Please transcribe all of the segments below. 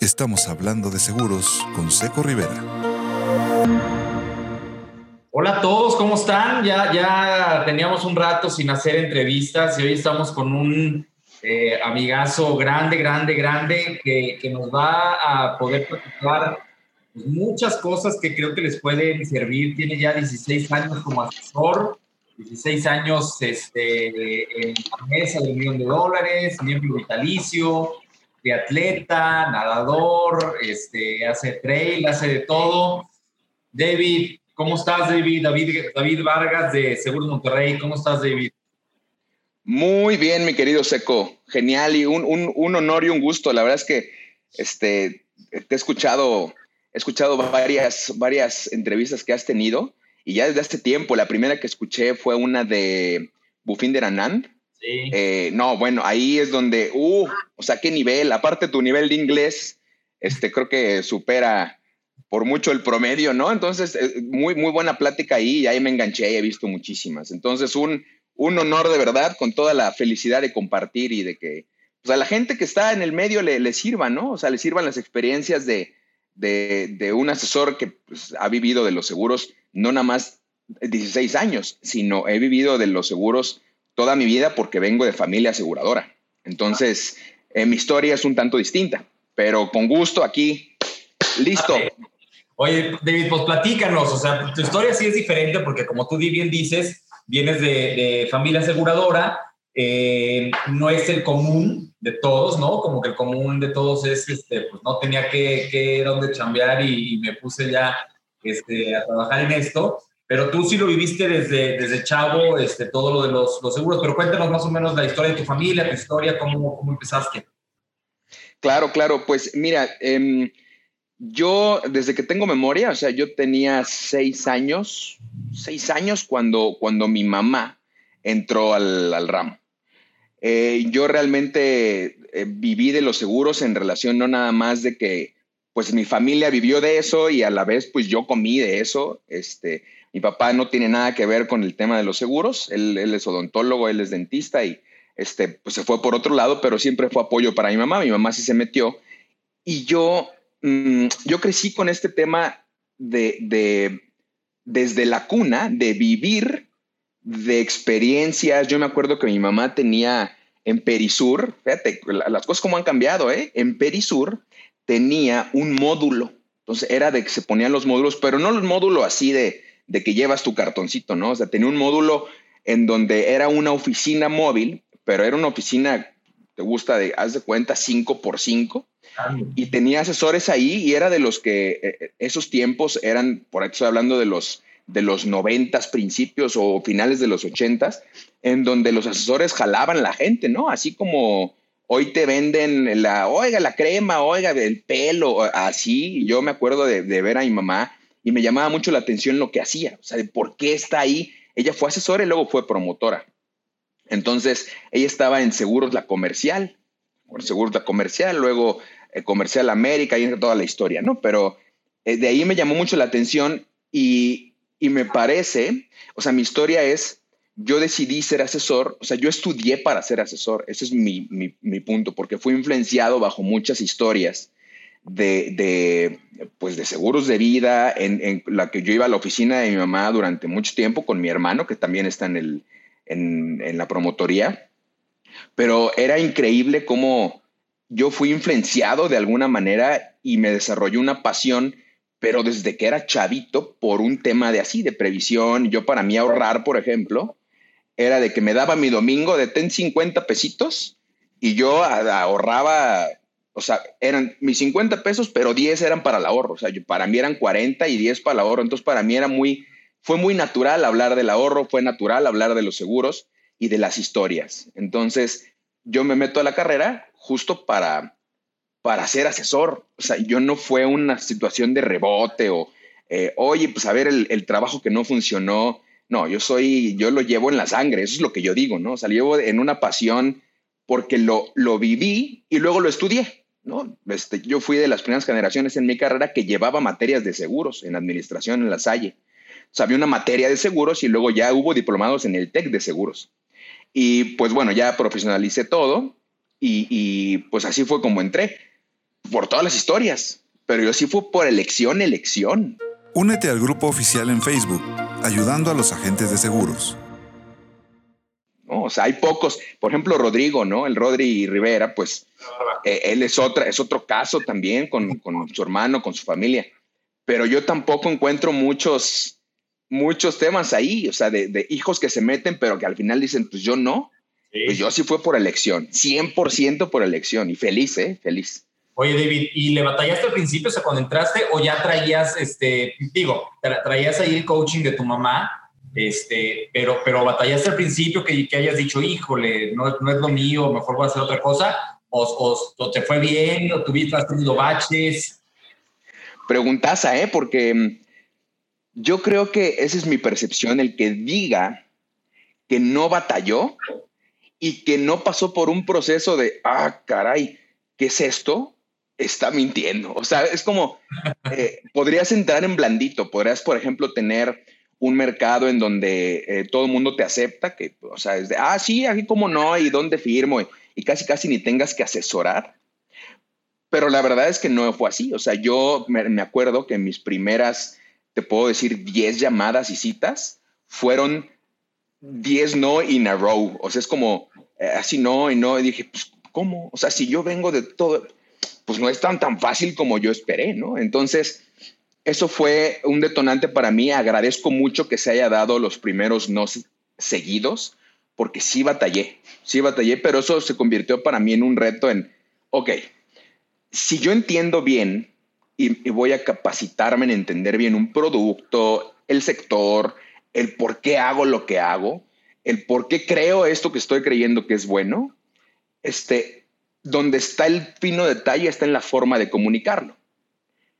Estamos hablando de seguros con Seco Rivera. Hola a todos, ¿cómo están? Ya, ya teníamos un rato sin hacer entrevistas y hoy estamos con un eh, amigazo grande, grande, grande que, que, nos va a poder platicar muchas cosas que creo que les pueden servir. Tiene ya 16 años como asesor, 16 años este, en la mesa del millón de dólares, miembro vitalicio, de atleta, nadador, este, hace trail, hace de todo. David, ¿cómo estás, David? David, David Vargas de Seguros Monterrey, ¿cómo estás, David? Muy bien, mi querido Seco. Genial y un, un, un honor y un gusto. La verdad es que este, te he escuchado, he escuchado varias, varias entrevistas que has tenido y ya desde hace tiempo. La primera que escuché fue una de Bufín de Ranand. Eh, no, bueno, ahí es donde, uh, o sea, qué nivel. Aparte, tu nivel de inglés, este, creo que supera por mucho el promedio, ¿no? Entonces, eh, muy, muy buena plática ahí y ahí me enganché y he visto muchísimas. Entonces, un, un honor de verdad, con toda la felicidad de compartir y de que pues, a la gente que está en el medio le, le sirva, ¿no? O sea, le sirvan las experiencias de, de, de un asesor que pues, ha vivido de los seguros no nada más 16 años, sino he vivido de los seguros toda mi vida porque vengo de familia aseguradora. Entonces, eh, mi historia es un tanto distinta, pero con gusto aquí, listo. Oye, David, pues platícanos, o sea, tu historia sí es diferente porque como tú bien dices, vienes de, de familia aseguradora, eh, no es el común de todos, ¿no? Como que el común de todos es, este, pues no tenía que, que dónde chambear y, y, me puse ya este, a trabajar en esto. Pero tú sí lo viviste desde, desde chavo, este, todo lo de los, los, seguros. Pero cuéntanos más o menos la historia de tu familia, tu historia, cómo, cómo empezaste. Claro, claro. Pues mira, eh, yo desde que tengo memoria, o sea, yo tenía seis años, seis años cuando, cuando mi mamá entró al, al ramo. Eh, yo realmente eh, viví de los seguros en relación no nada más de que pues mi familia vivió de eso y a la vez pues yo comí de eso. Este, mi papá no tiene nada que ver con el tema de los seguros, él, es odontólogo, él es dentista y este, pues se fue por otro lado, pero siempre fue apoyo para mi mamá, mi mamá sí se metió y yo Mm, yo crecí con este tema de, de, desde la cuna, de vivir de experiencias. Yo me acuerdo que mi mamá tenía en Perisur, fíjate, las cosas como han cambiado, ¿eh? En Perisur tenía un módulo. Entonces era de que se ponían los módulos, pero no el módulo así de, de que llevas tu cartoncito, ¿no? O sea, tenía un módulo en donde era una oficina móvil, pero era una oficina, te gusta de, haz de cuenta, 5 por 5 y tenía asesores ahí y era de los que eh, eh, esos tiempos eran, por aquí estoy hablando de los de los noventas principios o finales de los ochentas, en donde los asesores jalaban la gente, ¿no? Así como hoy te venden la, oiga, la crema, oiga, el pelo, así. Yo me acuerdo de, de ver a mi mamá y me llamaba mucho la atención lo que hacía, o sea, de por qué está ahí. Ella fue asesora y luego fue promotora. Entonces, ella estaba en Seguros La Comercial, Seguros La Comercial, luego eh, Comercial América y toda la historia, ¿no? Pero eh, de ahí me llamó mucho la atención y, y me parece, o sea, mi historia es, yo decidí ser asesor, o sea, yo estudié para ser asesor, ese es mi, mi, mi punto, porque fui influenciado bajo muchas historias de, de, pues de seguros de vida, en, en, la que yo iba a la oficina de mi mamá durante mucho tiempo con mi hermano, que también está en, el, en, en la promotoría, pero era increíble cómo yo fui influenciado de alguna manera y me desarrolló una pasión, pero desde que era chavito por un tema de así, de previsión. Yo para mí ahorrar, por ejemplo, era de que me daba mi domingo de ten 50 pesitos y yo ahorraba, o sea, eran mis 50 pesos, pero 10 eran para el ahorro. O sea, yo, para mí eran 40 y 10 para el ahorro. Entonces para mí era muy, fue muy natural hablar del ahorro, fue natural hablar de los seguros y de las historias. Entonces yo me meto a la carrera justo para, para ser asesor. O sea, yo no fue una situación de rebote o, eh, oye, pues a ver el, el, trabajo que no funcionó. No, yo soy, yo lo llevo en la sangre, eso es lo que yo digo, ¿no? O sea, lo llevo en una pasión porque lo, lo viví y luego lo estudié, ¿no? Este, yo fui de las primeras generaciones en mi carrera que llevaba materias de seguros en administración en la Salle. O sea, había una materia de seguros y luego ya hubo diplomados en el TEC de seguros. Y pues bueno, ya profesionalicé todo y, y, pues así fue como entré. por todas las historias, pero yo sí fue por elección, elección. Únete al grupo oficial en Facebook, ayudando a los agentes de seguros. O sea, hay pocos, por ejemplo, Rodrigo, ¿no? El Rodri Rivera, pues eh, él es, otra, es otro caso también con, con, su hermano, con su familia. Pero yo tampoco encuentro muchos, muchos temas ahí, o sea, de, de, hijos que se meten, pero que al final dicen, pues yo no. Pues yo sí fue por elección, 100% por elección y feliz, ¿eh? Feliz. Oye, David, ¿y le batallaste al principio, o sea, cuando entraste, o ya traías, este, digo, traías ahí el coaching de tu mamá, este, pero, pero batallaste al principio que, que hayas dicho, híjole, no, no, es lo mío, mejor voy a hacer otra cosa, o, o, te fue bien, o tuviste, has tenido baches? Preguntaza, ¿eh? Porque mm, yo creo que esa es mi percepción, el que diga que no batalló y que no pasó por un proceso de, ah, caray, ¿qué es esto? está mintiendo. O sea, es como, eh, podrías entrar en blandito, podrías, por ejemplo, tener un mercado en donde eh, todo el mundo te acepta, que, o sea, es de, ah, sí, aquí como no, y dónde firmo, y, casi, casi ni tengas que asesorar. Pero la verdad es que no fue así. O sea, yo me, acuerdo que mis primeras, te puedo decir, 10 llamadas y citas fueron 10 no in a row. O sea, es como, eh, así no y no. Y dije, pues, ¿cómo? O sea, si yo vengo de todo, pues no es tan, tan fácil como yo esperé, ¿no? Entonces, eso fue un detonante para mí. Agradezco mucho que se haya dado los primeros no seguidos, porque sí batallé, sí batallé, pero eso se convirtió para mí en un reto en, ok, si yo entiendo bien y, voy a capacitarme en entender bien un producto, el sector, el por qué hago lo que hago, el por qué creo esto que estoy creyendo que es bueno, este, donde está el fino detalle está en la forma de comunicarlo.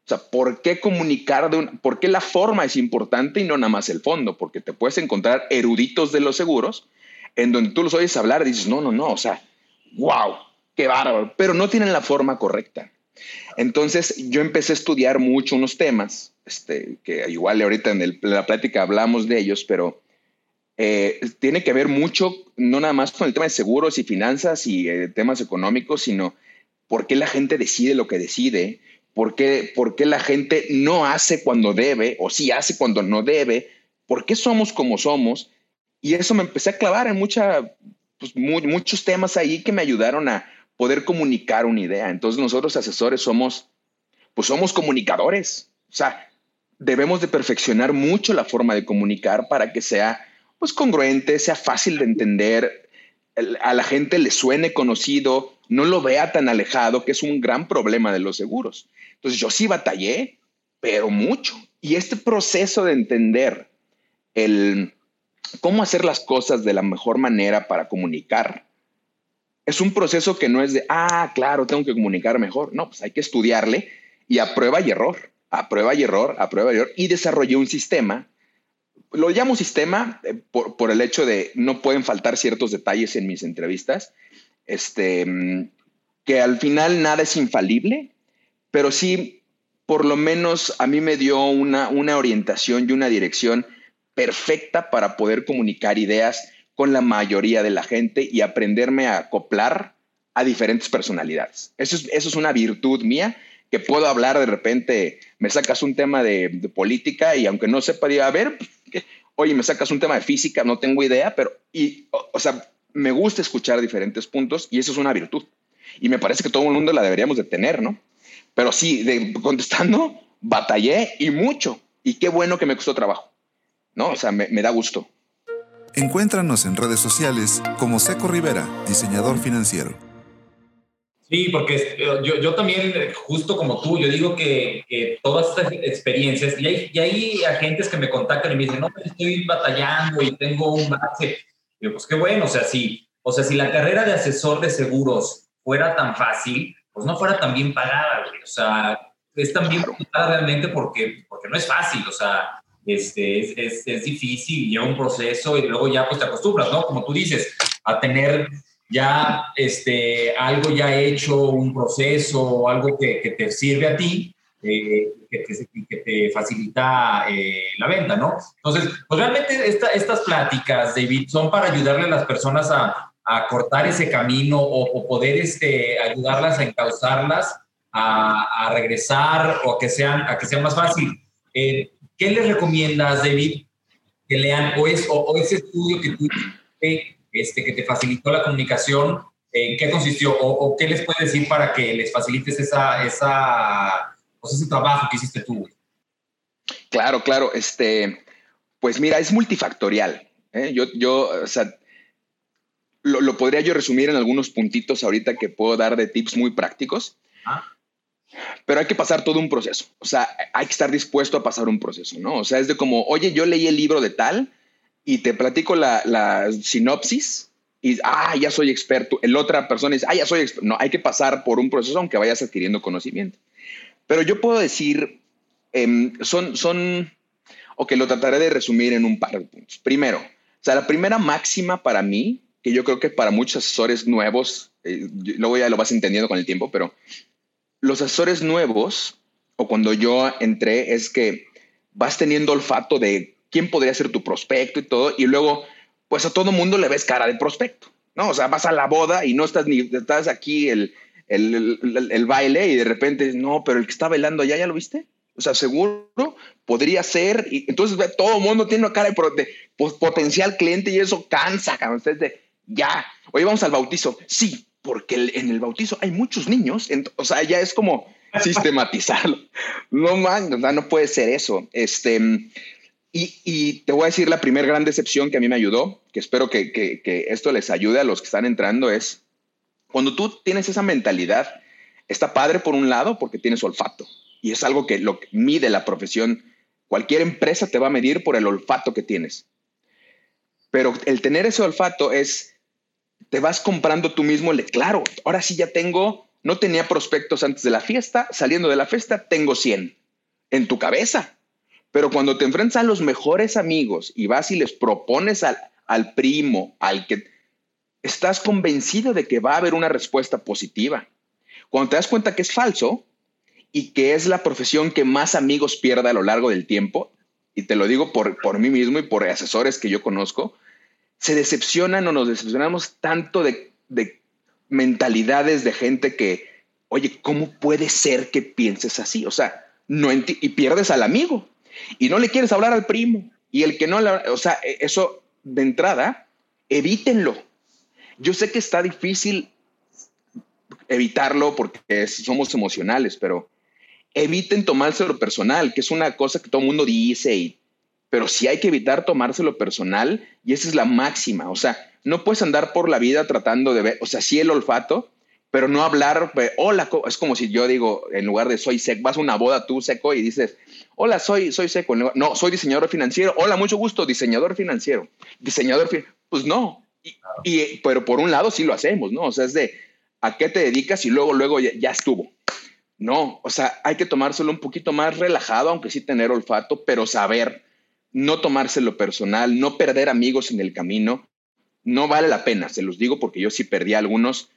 O sea, ¿por qué comunicar de un, por qué la forma es importante y no nada más el fondo? Porque te puedes encontrar eruditos de los seguros en donde tú los oyes hablar y dices, no, no, no, o sea, wow, qué bárbaro, pero no tienen la forma correcta. Entonces yo empecé a estudiar mucho unos temas, este, que igual ahorita en, en la plática hablamos de ellos, pero eh, tiene que ver mucho, no nada más con el tema de seguros y finanzas y eh, temas económicos, sino por qué la gente decide lo que decide, por qué, por qué la gente no hace cuando debe o sí hace cuando no debe, por qué somos como somos. Y eso me empecé a clavar en mucha, pues, muchos temas ahí que me ayudaron a poder comunicar una idea. Entonces nosotros asesores somos, pues somos comunicadores. O sea, debemos de perfeccionar mucho la forma de comunicar para que sea pues congruente, sea fácil de entender, a la gente le suene conocido, no lo vea tan alejado, que es un gran problema de los seguros. Entonces yo sí batallé, pero mucho. Y este proceso de entender el cómo hacer las cosas de la mejor manera para comunicar, es un proceso que no es de, ah, claro, tengo que comunicar mejor. No, pues hay que estudiarle y a prueba y error, a prueba y error, a prueba y error. Y desarrollé un sistema lo llamo sistema eh, por, el hecho de no pueden faltar ciertos detalles en mis entrevistas, este, mm, que al final nada es infalible, pero sí, por lo menos a mí me dio una, una orientación y una dirección perfecta para poder comunicar ideas con la mayoría de la gente y aprenderme a acoplar a diferentes personalidades. Eso es, eso es una virtud mía que puedo hablar de repente, me sacas un tema de, de política y aunque no sepa, diga, a ver, oye, me sacas un tema de física, no tengo idea, pero, y, o, sea, me gusta escuchar diferentes puntos y eso es una virtud. Y me parece que todo el mundo la deberíamos de tener, ¿no? Pero sí, de, contestando, batallé y mucho. Y qué bueno que me costó trabajo, ¿no? O sea, me, me da gusto. Encuéntranos en redes sociales como Seco Rivera, diseñador financiero. Sí, porque eh, yo, yo también, justo como tú, yo digo que, que todas estas experiencias, y hay, y hay, agentes que me contactan y me dicen, no, pues, estoy batallando y tengo un base. Digo, pues qué bueno, o sea, si, o sea, si la carrera de asesor de seguros fuera tan fácil, pues no fuera tan bien pagada, O sea, es tan bien pagada realmente porque, porque no es fácil, o sea, este, es, es, es difícil, lleva un proceso y luego ya pues te acostumbras, ¿no? Como tú dices, a tener ya este, algo ya hecho, un proceso, algo que, que te sirve a ti, eh, que, que, te facilita eh, la venta, ¿no? Entonces, pues realmente esta, estas pláticas, David, son para ayudarle a las personas a, a cortar ese camino o, o, poder este, ayudarlas a encauzarlas a, regresar o a que, sean, a que sea más fácil. Eh, ¿Qué les recomiendas, David, que lean o, o, ese estudio que tú este, que te facilitó la comunicación, ¿en qué consistió? O, qué les puedes decir para que les facilites esa, esa, pues ese trabajo que hiciste tú? Claro, claro. Este, pues mira, es multifactorial. ¿eh? Yo, yo, o sea, lo, lo, podría yo resumir en algunos puntitos ahorita que puedo dar de tips muy prácticos. Ah. Pero hay que pasar todo un proceso. O sea, hay que estar dispuesto a pasar un proceso, ¿no? O sea, es de como, oye, yo leí el libro de tal y te platico la, la sinopsis y, ah, ya soy experto. El otra persona dice, ah, ya soy experto. No, hay que pasar por un proceso aunque vayas adquiriendo conocimiento. Pero yo puedo decir, eh, son, son, o que lo trataré de resumir en un par de puntos. Primero, o sea, la primera máxima para mí, que yo creo que para muchos asesores nuevos, eh, luego ya lo vas entendiendo con el tiempo, pero los asesores nuevos, o cuando yo entré, es que vas teniendo olfato de quién podría ser tu prospecto y todo, y luego, pues a todo mundo le ves cara de prospecto, ¿no? O sea, vas a la boda y no estás ni, estás aquí el, el, baile y de repente, no, pero el que está bailando allá, ¿ya lo viste? O sea, seguro podría ser, y entonces todo el mundo tiene una cara de, potencial cliente y eso cansa, cabrón. de, ya, hoy vamos al bautizo. Sí, porque en el bautizo hay muchos niños, o sea, ya es como sistematizarlo. No man, no puede ser eso. Este, y, te voy a decir la primera gran decepción que a mí me ayudó, que espero que, esto les ayude a los que están entrando, es cuando tú tienes esa mentalidad, está padre por un lado porque tienes olfato y es algo que lo que mide la profesión. Cualquier empresa te va a medir por el olfato que tienes. Pero el tener ese olfato es te vas comprando tú mismo, le, claro, ahora sí ya tengo, no tenía prospectos antes de la fiesta, saliendo de la fiesta tengo 100 en tu cabeza. Pero cuando te enfrentas a los mejores amigos y vas y les propones al, al primo, al que estás convencido de que va a haber una respuesta positiva. Cuando te das cuenta que es falso y que es la profesión que más amigos pierde a lo largo del tiempo, y te lo digo por, por mí mismo y por asesores que yo conozco, se decepcionan o nos decepcionamos tanto de, mentalidades de gente que, oye, ¿cómo puede ser que pienses así? O sea, no y pierdes al amigo y no le quieres hablar al primo y el que no, o sea, e, eso de entrada, evítenlo. Yo sé que está difícil evitarlo porque somos emocionales, pero eviten tomárselo personal, que es una cosa que todo mundo dice y pero sí hay que evitar tomárselo personal y esa es la máxima. O sea, no puedes andar por la vida tratando de ver, o sea, sí el olfato, pero no hablar, hola, es como si yo digo, en lugar de soy seco, vas a una boda tú seco y dices, hola, soy, soy seco. No, soy diseñador financiero. Hola, mucho gusto, diseñador financiero. Diseñador financiero. Pues no. Y, pero por un lado sí lo hacemos, ¿no? O sea, es de, ¿a qué te dedicas? Y luego, luego ya estuvo. No, o sea, hay que tomárselo un poquito más relajado, aunque sí tener olfato, pero saber no tomárselo personal, no perder amigos en el camino, no vale la pena, se los digo porque yo sí perdí algunos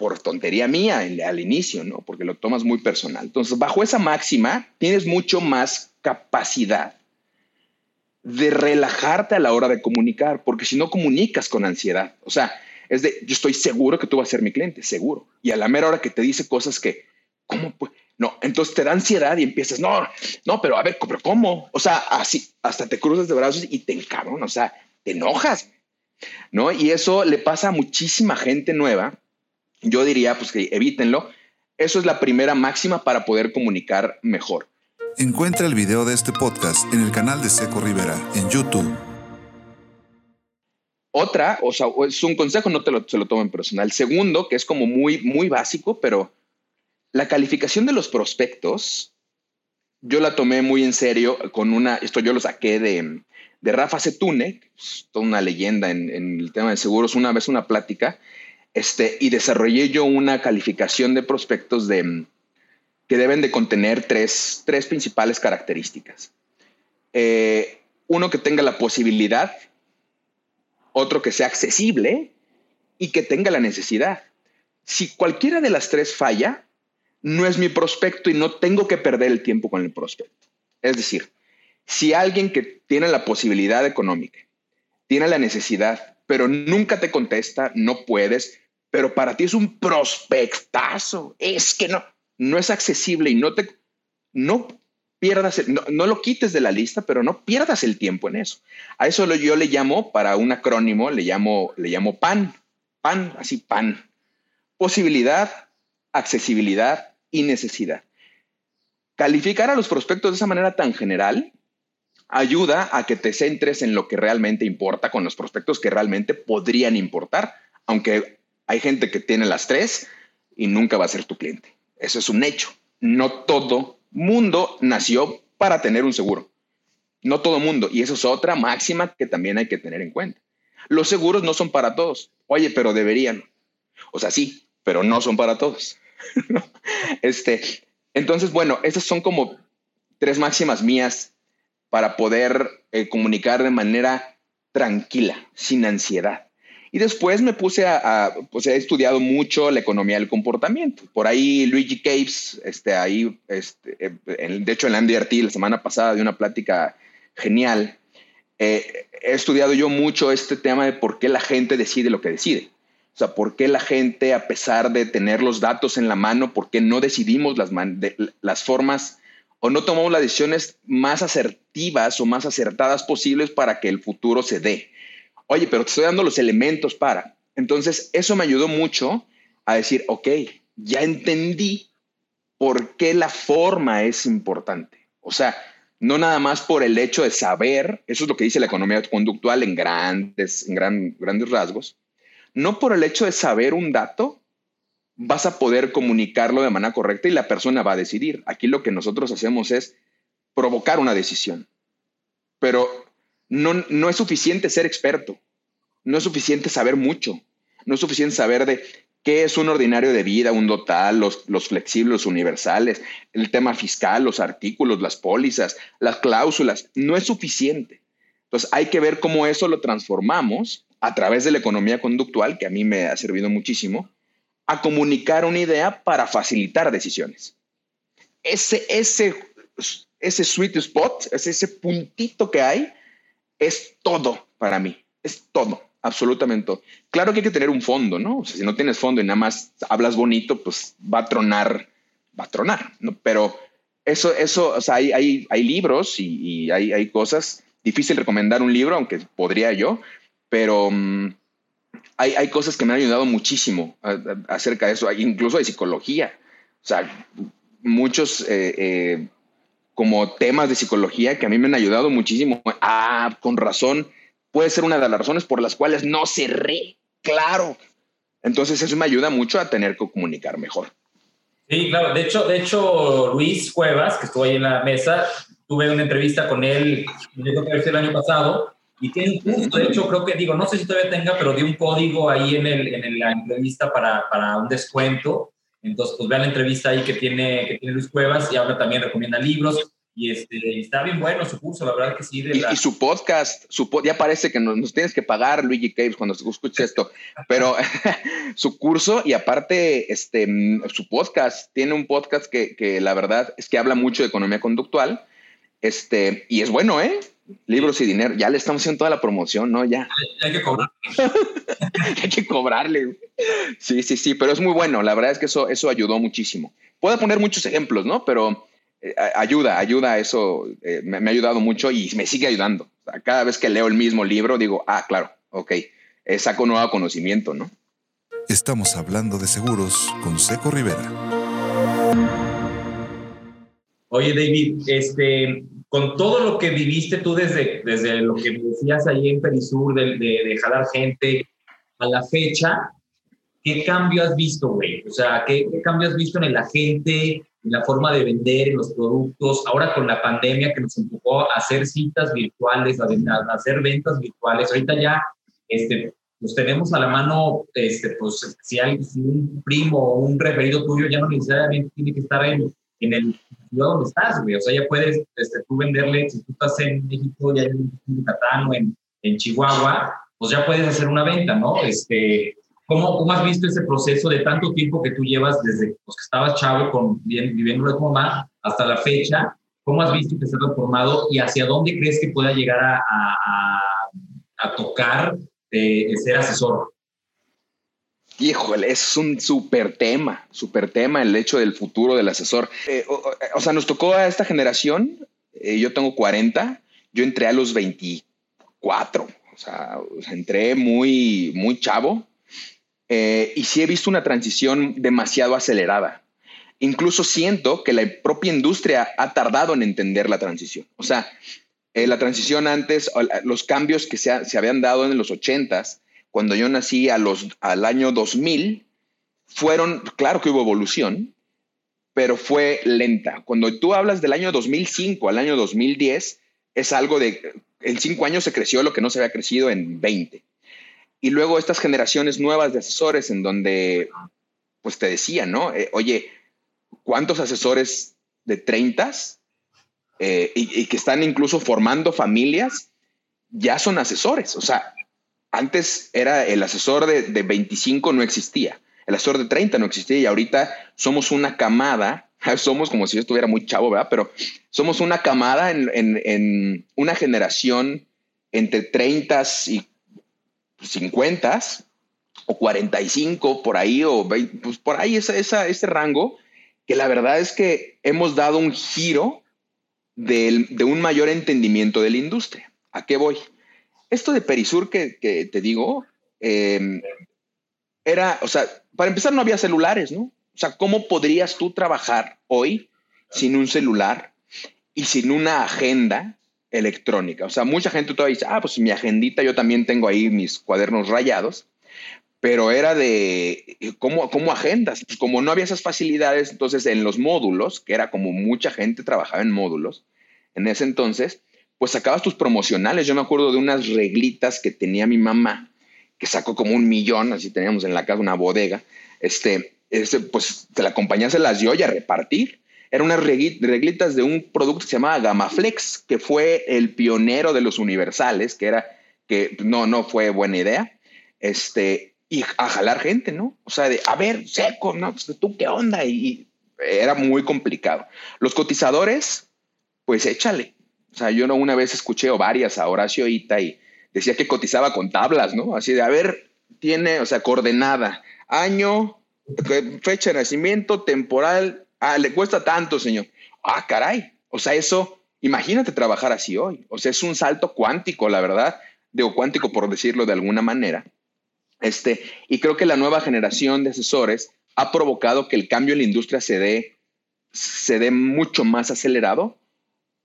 por tontería mía al inicio, ¿no? Porque lo tomas muy personal. Entonces, bajo esa máxima, tienes mucho más capacidad de relajarte a la hora de comunicar, porque si no comunicas con ansiedad, o sea, es de, yo estoy seguro que tú vas a ser mi cliente, seguro. Y a la mera hora que te dice cosas que, ¿cómo? Pues, no, entonces te da ansiedad y empiezas, no, no, pero a ver, pero ¿cómo? O sea, así, hasta te cruzas de brazos y te encabrón, o sea, te enojas, ¿no? Y eso le pasa a muchísima gente nueva. Yo diría, pues que evítenlo. Eso es la primera máxima para poder comunicar mejor. Encuentra el video de este podcast en el canal de Seco Rivera en YouTube. Otra, o sea, es un consejo, no te lo, se lo tomen personal. Segundo, que es como muy, muy básico, pero la calificación de los prospectos, yo la tomé muy en serio con una, esto yo lo saqué de, de Rafa Setune, toda una leyenda en, el tema de seguros, una vez una plática, este, y desarrollé yo una calificación de prospectos de, que deben de contener tres, tres principales características. Eh, uno que tenga la posibilidad, otro que sea accesible y que tenga la necesidad. Si cualquiera de las tres falla, no es mi prospecto y no tengo que perder el tiempo con el prospecto. Es decir, si alguien que tiene la posibilidad económica, tiene la necesidad, pero nunca te contesta, no puedes, pero para ti es un prospectazo, es que no, no es accesible y no te, no pierdas, no, lo quites de la lista, pero no pierdas el tiempo en eso. A eso lo, yo le llamo, para un acrónimo, le llamo, le llamo PAN, PAN, así PAN. Posibilidad, accesibilidad y necesidad. Calificar a los prospectos de esa manera tan general ayuda a que te centres en lo que realmente importa con los prospectos que realmente podrían importar, aunque hay gente que tiene las tres y nunca va a ser tu cliente. Eso es un hecho. No todo mundo nació para tener un seguro. No todo mundo. Y eso es otra máxima que también hay que tener en cuenta. Los seguros no son para todos. Oye, pero deberían. O sea, sí, pero no son para todos. este, entonces, bueno, esas son como tres máximas mías para poder eh, comunicar de manera tranquila, sin ansiedad. Y después me puse a, pues he estudiado mucho la economía del comportamiento. Por ahí Luigi Caves, este, ahí, este, eh, de hecho en la MDRT la semana pasada de una plática genial, eh, he estudiado yo mucho este tema de por qué la gente decide lo que decide. O sea, por qué la gente, a pesar de tener los datos en la mano, por qué no decidimos las, las formas o no tomamos las decisiones más asertivas o más acertadas posibles para que el futuro se dé oye, pero te estoy dando los elementos para. Entonces, eso me ayudó mucho a decir, ok, ya entendí por qué la forma es importante. O sea, no nada más por el hecho de saber, eso es lo que dice la economía conductual en grandes, en grandes rasgos, no por el hecho de saber un dato, vas a poder comunicarlo de manera correcta y la persona va a decidir. Aquí lo que nosotros hacemos es provocar una decisión. Pero no, es suficiente ser experto, no es suficiente saber mucho, no es suficiente saber de qué es un ordinario de vida, un total, los, los flexibles, los universales, el tema fiscal, los artículos, las pólizas, las cláusulas, no es suficiente. Entonces hay que ver cómo eso lo transformamos a través de la economía conductual, que a mí me ha servido muchísimo, a comunicar una idea para facilitar decisiones. Ese, ese, ese sweet spot, ese puntito que hay, es todo para mí, es todo, absolutamente todo. Claro que hay que tener un fondo, ¿no? O sea, si no tienes fondo y nada más hablas bonito, pues va a tronar, va a tronar, ¿no? Pero eso, eso, o sea, hay, hay, hay libros y, hay, hay, cosas. Difícil recomendar un libro, aunque podría yo, pero mm, hay, hay, cosas que me han ayudado muchísimo acerca de eso, incluso de psicología. O sea, muchos eh, eh, como temas de psicología que a mí me han ayudado muchísimo. Ah, con razón, puede ser una de las razones por las cuales no cerré, claro. Entonces eso me ayuda mucho a tener que comunicar mejor. Sí, claro. De hecho, de hecho, Luis Cuevas, que estuvo ahí en la mesa, tuve una entrevista con él, el año pasado, y tiene un curso, de hecho, creo que digo, no sé si todavía tenga, pero dio un código ahí en, el, en la entrevista para, para un descuento entonces, pues vean la entrevista ahí que tiene, que tiene Luis Cuevas y habla también, recomienda libros. Y este, está bien bueno su curso, la verdad que sí. y, su podcast, su ya parece que nos, tienes que pagar, Luigi Caves, cuando escuches esto, pero su curso y aparte este, su podcast, tiene un podcast que, que la verdad es que habla mucho de economía conductual este, y es bueno, ¿eh? Libros y dinero. Ya le estamos haciendo toda la promoción, ¿no? Ya. Hay que cobrarle. hay que cobrarle. Sí, sí, sí, pero es muy bueno. La verdad es que eso, eso ayudó muchísimo. Puedo poner muchos ejemplos, ¿no? Pero eh, ayuda, ayuda, eso eh, me, ha ayudado mucho y me sigue ayudando. cada vez que leo el mismo libro, digo, ah, claro, ok, eh, saco nuevo conocimiento, ¿no? Estamos hablando de seguros con Seco Rivera. Oye, David, este, con todo lo que viviste tú desde, desde lo que decías ahí en Perisur, de, de, jalar gente a la fecha, ¿qué cambio has visto, güey? O sea, ¿qué, ¿qué, cambio has visto en la gente, en la forma de vender, en los productos? Ahora con la pandemia que nos empujó a hacer citas virtuales, a, a hacer ventas virtuales. Ahorita ya, este, pues tenemos a la mano, este, pues si hay un primo o un referido tuyo, ya no necesariamente tiene que estar en en el donde estás, güey. O sea, ya puedes este, tú venderle, si tú estás en México, ya en Yucatán o en, en Chihuahua, pues ya puedes hacer una venta, ¿no? Este, ¿cómo, ¿Cómo has visto ese proceso de tanto tiempo que tú llevas desde pues, que estabas chavo con, viviendo tu mamá hasta la fecha? ¿Cómo has visto que se ha transformado y hacia dónde crees que pueda llegar a, a, a tocar de, ser asesor? Híjole, es un súper tema, súper tema el hecho del futuro del asesor. Eh, o, sea, nos tocó a esta generación, eh, yo tengo 40, yo entré a los 24, o sea, entré muy, muy chavo eh, y sí he visto una transición demasiado acelerada. Incluso siento que la propia industria ha tardado en entender la transición. O sea, eh, la transición antes, los cambios que se, habían dado en los 80s, cuando yo nací a los, al año 2000, fueron, claro que hubo evolución, pero fue lenta. Cuando tú hablas del año 2005 al año 2010, es algo de, en cinco años se creció lo que no se había crecido en 20. Y luego estas generaciones nuevas de asesores en donde, pues te decía, ¿no? Eh, oye, ¿cuántos asesores de 30 eh, y, que están incluso formando familias ya son asesores? O sea, antes era el asesor de, 25 no existía, el asesor de 30 no existía y ahorita somos una camada, somos como si yo estuviera muy chavo, ¿verdad? Pero somos una camada en, en una generación entre 30 y 50 o 45 por ahí, o pues por ahí esa, ese rango, que la verdad es que hemos dado un giro de, un mayor entendimiento de la industria. ¿A qué voy? Esto de Perisur que, te digo, em, era, o sea, para empezar no había celulares, ¿no? O sea, ¿cómo podrías tú trabajar hoy sin un celular y sin una agenda electrónica. O sea, mucha gente todavía dice, ah, pues mi agendita, yo también tengo ahí mis cuadernos rayados, pero era de cómo, cómo agendas. Pues como no había esas facilidades, entonces en los módulos, que era como mucha gente trabajaba en módulos, en ese entonces, pues sacabas tus promocionales. Yo me acuerdo de unas reglitas que tenía mi mamá, que sacó como un millón, así teníamos en la casa una bodega, este, este pues te la compañía se las dio y a repartir eran unas reglitas de un producto que se llamaba Gamaflex, que fue el pionero de los universales, que era que no, no fue buena idea. Este, y a jalar gente, ¿no? O sea, de, a ver, seco, ¿no? Pues, ¿Tú qué onda? Y, era muy complicado. Los cotizadores, pues échale. O sea, yo no una vez escuché o varias a Horacio Ita y decía que cotizaba con tablas, ¿no? Así de, a ver, tiene, o sea, coordenada, año, fecha de nacimiento, temporal, Ah, le cuesta tanto, señor. Ah, caray. O sea, eso, imagínate trabajar así hoy. O sea, es un salto cuántico, la verdad. Digo cuántico por decirlo de alguna manera. Este, y creo que la nueva generación de asesores ha provocado que el cambio en la industria se dé, se dé mucho más acelerado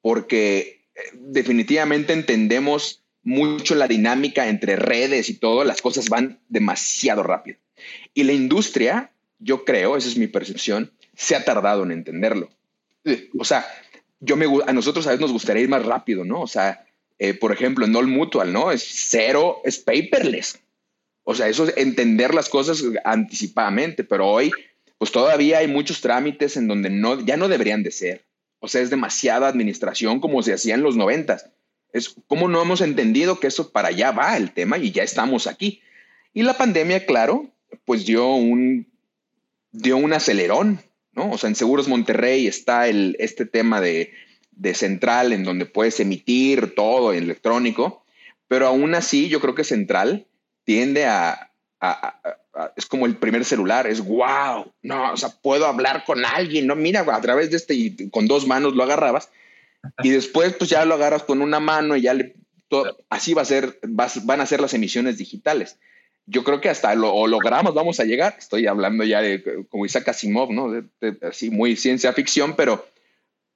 porque eh, definitivamente entendemos mucho la dinámica entre redes y todo, las cosas van demasiado rápido. Y la industria, yo creo, esa es mi percepción, se ha tardado en entenderlo. O sea, yo me, a nosotros a veces nos gustaría ir más rápido, ¿no? O sea, eh, por ejemplo, en All Mutual, ¿no? Es cero, es paperless. O sea, eso es entender las cosas anticipadamente, pero hoy, pues todavía hay muchos trámites en donde no, ya no deberían de ser. O sea, es demasiada administración como se hacía en los noventas. Es como no hemos entendido que eso para allá va el tema y ya estamos aquí. Y la pandemia, claro, pues dio un, dio un acelerón ¿no? O sea, en Seguros Monterrey está el, este tema de, central en donde puedes emitir todo electrónico, pero aún así yo creo que central tiende a, es como el primer celular, es wow, no, o sea, puedo hablar con alguien, no, mira, a través de este y con dos manos lo agarrabas y después pues ya lo agarras con una mano y ya le, así va a ser, van a ser las emisiones digitales yo creo que hasta lo logramos, vamos a llegar. Estoy hablando ya de como Isaac Asimov, ¿no? así muy ciencia ficción, pero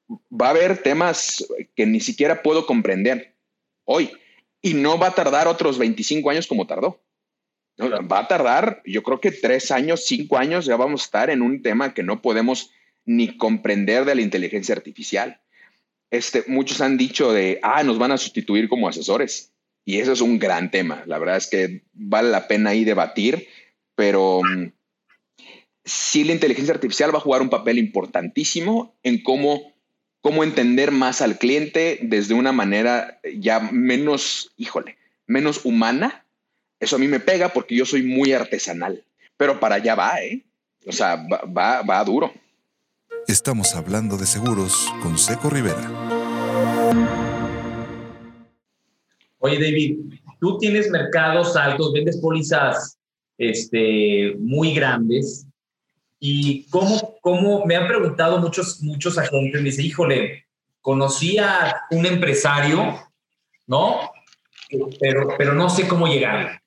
va a haber temas que ni siquiera puedo comprender hoy y no va a tardar otros 25 años como tardó. Va a tardar, yo creo que tres años, cinco años, ya vamos a estar en un tema que no podemos ni comprender de la inteligencia artificial. Este, muchos han dicho de, ah, nos van a sustituir como asesores. Y eso es un gran tema. La verdad es que vale la pena ahí debatir, pero mm, sí la inteligencia artificial va a jugar un papel importantísimo en cómo, cómo entender más al cliente desde una manera ya menos, híjole, menos humana. Eso a mí me pega porque yo soy muy artesanal, pero para allá va, ¿eh? O sea, va, va, va duro. Estamos hablando de seguros con Seco Rivera. Oye, David, tú tienes mercados altos, vendes pólizas este, muy grandes. Y cómo, cómo me han preguntado muchos, muchos agentes, me dice, híjole, conocí a un empresario, ¿no? Pero, pero no sé cómo llegar.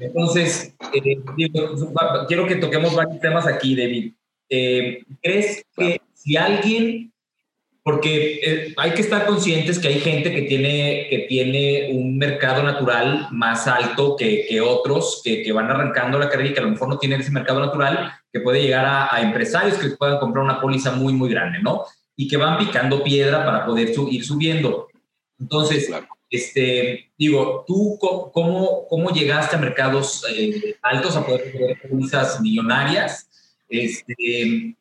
Entonces, eh, quiero que toquemos varios temas aquí, David. Eh, ¿Crees que si alguien, porque eh, hay que estar conscientes que hay gente que tiene, que tiene un mercado natural más alto que, que otros, que, que, van arrancando la carrera y que a lo mejor no tienen ese mercado natural, que puede llegar a, a empresarios que puedan comprar una póliza muy, muy grande, ¿no? Y que van picando piedra para poder ir subiendo. Entonces, este, digo, ¿tú cómo, cómo llegaste a mercados eh, altos a poder tener pólizas millonarias? Este,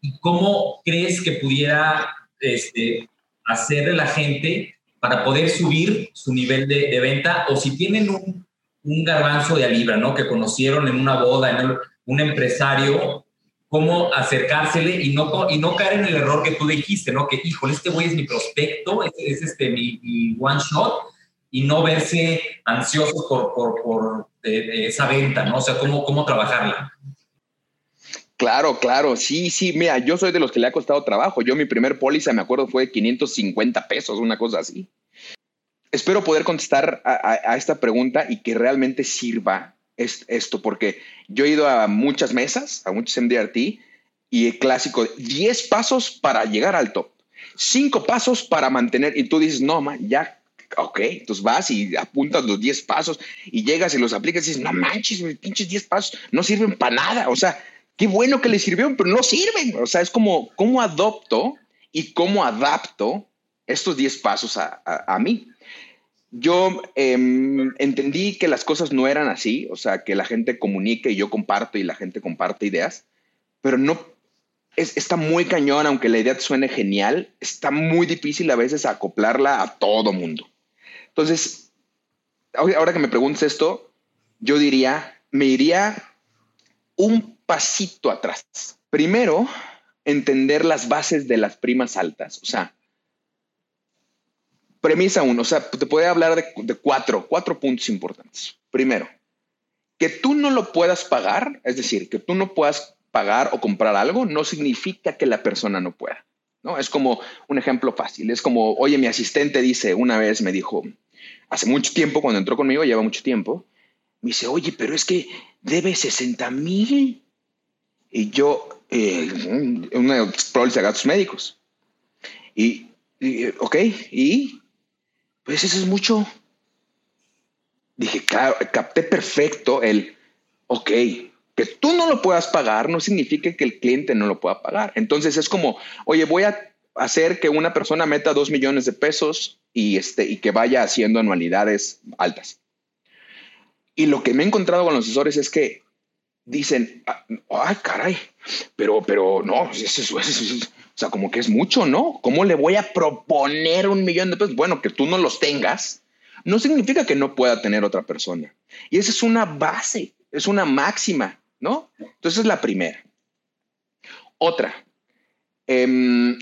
¿Y cómo crees que pudiera este, hacerle la gente para poder subir su nivel de, venta? O si tienen un, un, garbanzo de a libra, ¿no? Que conocieron en una boda, en un empresario cómo acercársele y no, y no caer en el error que tú dijiste, ¿no? Que, híjole, este güey es mi prospecto, es, es este, mi, one shot, y no verse ansiosos por, por, por esa venta, ¿no? O sea, cómo, cómo trabajarla. Claro, claro, sí, sí, mira, yo soy de los que le ha costado trabajo. Yo mi primer póliza, me acuerdo, fue de 550 pesos, una cosa así. Espero poder contestar a, a esta pregunta y que realmente sirva es esto, porque yo he ido a muchas mesas, a muchos MDRT, y el clásico, 10 pasos para llegar al top, 5 pasos para mantener, y tú dices, no, man, ya, ok, entonces vas y apuntas los 10 pasos y llegas y los aplicas y dices, no manches, pinches 10 pasos no sirven para nada, o sea, qué bueno que les sirvieron, pero no sirven, o sea, es como, ¿cómo adopto y cómo adapto estos 10 pasos a, a mí? Yo em, entendí que las cosas no eran así, o sea, que la gente comunique y yo comparto y la gente comparte ideas, pero no, es, está muy cañón, aunque la idea suene genial, está muy difícil a veces acoplarla a todo mundo. Entonces, ahora que me preguntes esto, yo diría, me iría un pasito atrás. Primero, entender las bases de las primas altas, o sea, Premisa uno, o sea, te puede hablar de, cuatro, cuatro puntos importantes. Primero, que tú no lo puedas pagar, es decir, que tú no puedas pagar o comprar algo, no significa que la persona no pueda. ¿no? Es como un ejemplo fácil. Es como, oye, mi asistente dice, una vez me dijo, hace mucho tiempo, cuando entró conmigo, lleva mucho tiempo, me dice, oye, pero es que debe 60 mil. Y yo, eh, una póliza de gastos médicos. Y, y, ok, ¿y pues eso es mucho. Dije, claro, capté perfecto el, ok, que tú no lo puedas pagar no significa que el cliente no lo pueda pagar. Entonces es como, oye, voy a hacer que una persona meta dos millones de pesos y, este, y que vaya haciendo anualidades altas. Y lo que me he encontrado con los asesores es que dicen, ah, ay, caray, pero, pero no, eso, eso, eso, o sea, como que es mucho, ¿no? ¿Cómo le voy a proponer un millón de pesos? Bueno, que tú no los tengas, no significa que no pueda tener otra persona. Y esa es una base, es una máxima, ¿no? Entonces es la primera. Otra, em,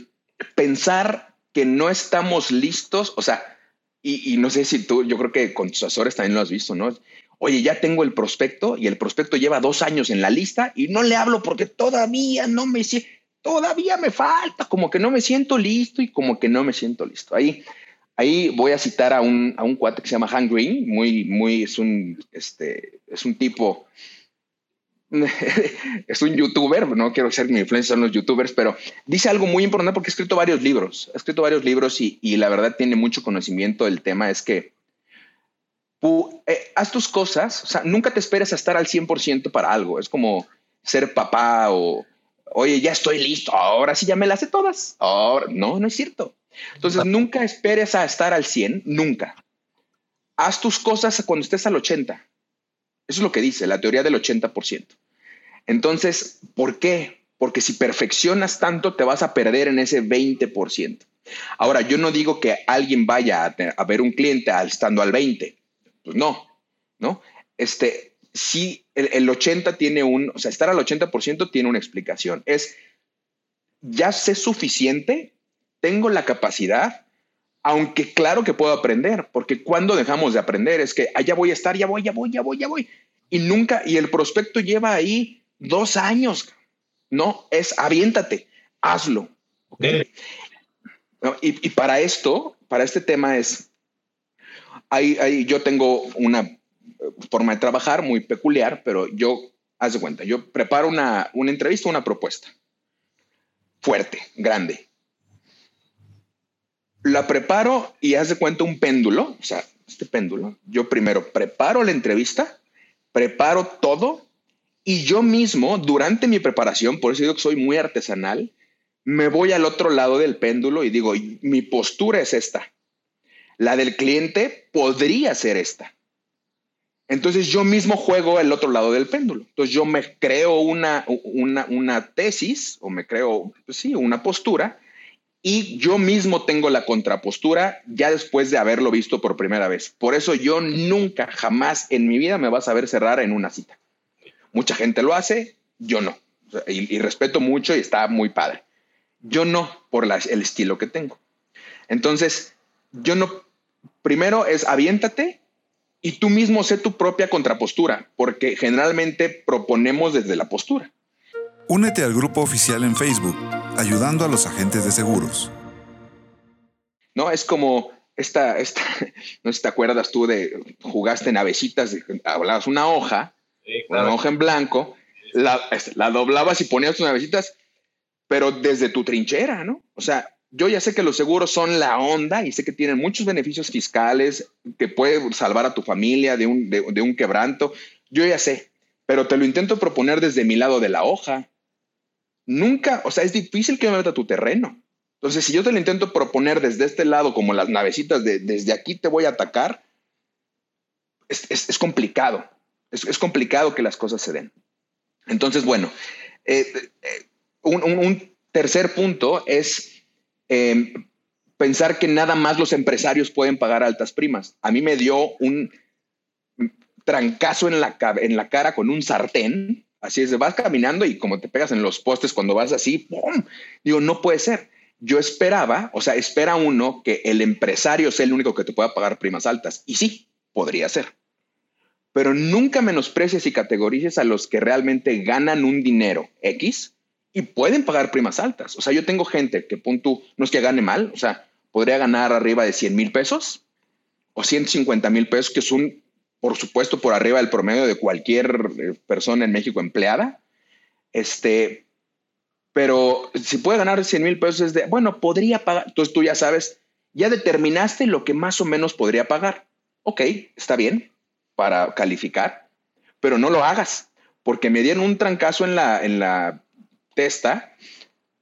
pensar que no estamos listos, o sea, y, no sé si tú, yo creo que con tus asesores también lo has visto, ¿no? Oye, ya tengo el prospecto y el prospecto lleva dos años en la lista y no le hablo porque todavía no me todavía me falta, como que no me siento listo y como que no me siento listo. Ahí, ahí voy a citar a un, a un cuate que se llama Han Green, muy, muy, es un, este, es un tipo, es un youtuber, no quiero ser mi influencia en los youtubers, pero dice algo muy importante porque ha escrito varios libros, ha escrito varios libros y, y la verdad tiene mucho conocimiento del tema, es que eh, haz tus cosas, o sea, nunca te esperes a estar al 100% para algo, es como ser papá o oye, ya estoy listo, ahora sí ya me las sé todas. Ahora, no, no es cierto. Entonces, nunca esperes a estar al 100, nunca. Haz tus cosas cuando estés al 80. Eso es lo que dice la teoría del 80%. Entonces, ¿por qué? Porque si perfeccionas tanto, te vas a perder en ese 20%. Ahora, yo no digo que alguien vaya a, ver un cliente estando al 20. Pues no, ¿no? Este, sí, el, 80 tiene un, o sea, estar al 80% tiene una explicación. Es, ya sé suficiente, tengo la capacidad, aunque claro que puedo aprender, porque cuando dejamos de aprender es que allá voy a estar, ya voy, ya voy, ya voy, ya voy. y nunca, y el prospecto lleva ahí dos años. No, es aviéntate, hazlo. y, para esto, para este tema es, hay, yo tengo una forma de trabajar muy peculiar, pero yo, haz de cuenta, yo preparo una, una entrevista, una propuesta fuerte, grande. La preparo y haz de cuenta un péndulo, o sea, este péndulo. Yo primero preparo la entrevista, preparo todo y yo mismo, durante mi preparación, por eso digo que soy muy artesanal, me voy al otro lado del péndulo y digo, mi postura es esta. La del cliente podría ser esta. Entonces yo mismo juego el otro lado del péndulo. Entonces yo me creo una, una, tesis o me creo, pues sí, una postura y yo mismo tengo la contrapostura ya después de haberlo visto por primera vez. Por eso yo nunca, jamás en mi vida me vas a ver cerrar en una cita. Mucha gente lo hace, yo no. Y, respeto mucho y está muy padre. Yo no, por el estilo que tengo. Entonces, yo no, primero es aviéntate y tú mismo sé tu propia contrapostura, porque generalmente proponemos desde la postura. Únete al grupo oficial en Facebook, ayudando a los agentes de seguros. No, es como esta, esta no sé si te acuerdas tú de jugaste en hablabas una hoja, una hoja en blanco, la, la doblabas y ponías tus navecitas, pero desde tu trinchera, ¿no? O sea, yo ya sé que los seguros son la onda y sé que tienen muchos beneficios fiscales, que puede salvar a tu familia de un, de, un quebranto. Yo ya sé, pero te lo intento proponer desde mi lado de la hoja. Nunca, o sea, es difícil que me meta a tu terreno. Entonces, si yo te lo intento proponer desde este lado, como las navecitas de desde aquí te voy a atacar, es, complicado. Es, complicado que las cosas se den. Entonces, bueno, eh, eh, un tercer punto es Em, pensar que nada más los empresarios pueden pagar altas primas. A mí me dio un trancazo en la, en la cara con un sartén. Así es, vas caminando y como te pegas en los postes cuando vas así, ¡pum! Digo, no puede ser. Yo esperaba, o sea, espera uno que el empresario sea el único que te pueda pagar primas altas. Y sí, podría ser. Pero nunca menosprecies y categorices a los que realmente ganan un dinero X y pueden pagar primas altas. O sea, yo tengo gente que, punto, no es que gane mal, o sea, podría ganar arriba de 100 mil pesos o 150 mil pesos, que es un, por supuesto, por arriba del promedio de cualquier eh, persona en México empleada. Este, pero si puede ganar 100 mil pesos, es de, bueno, podría pagar. Entonces tú ya sabes, ya determinaste lo que más o menos podría pagar. Ok, está bien para calificar, pero no lo hagas, porque me dieron un trancazo en la, en la testa,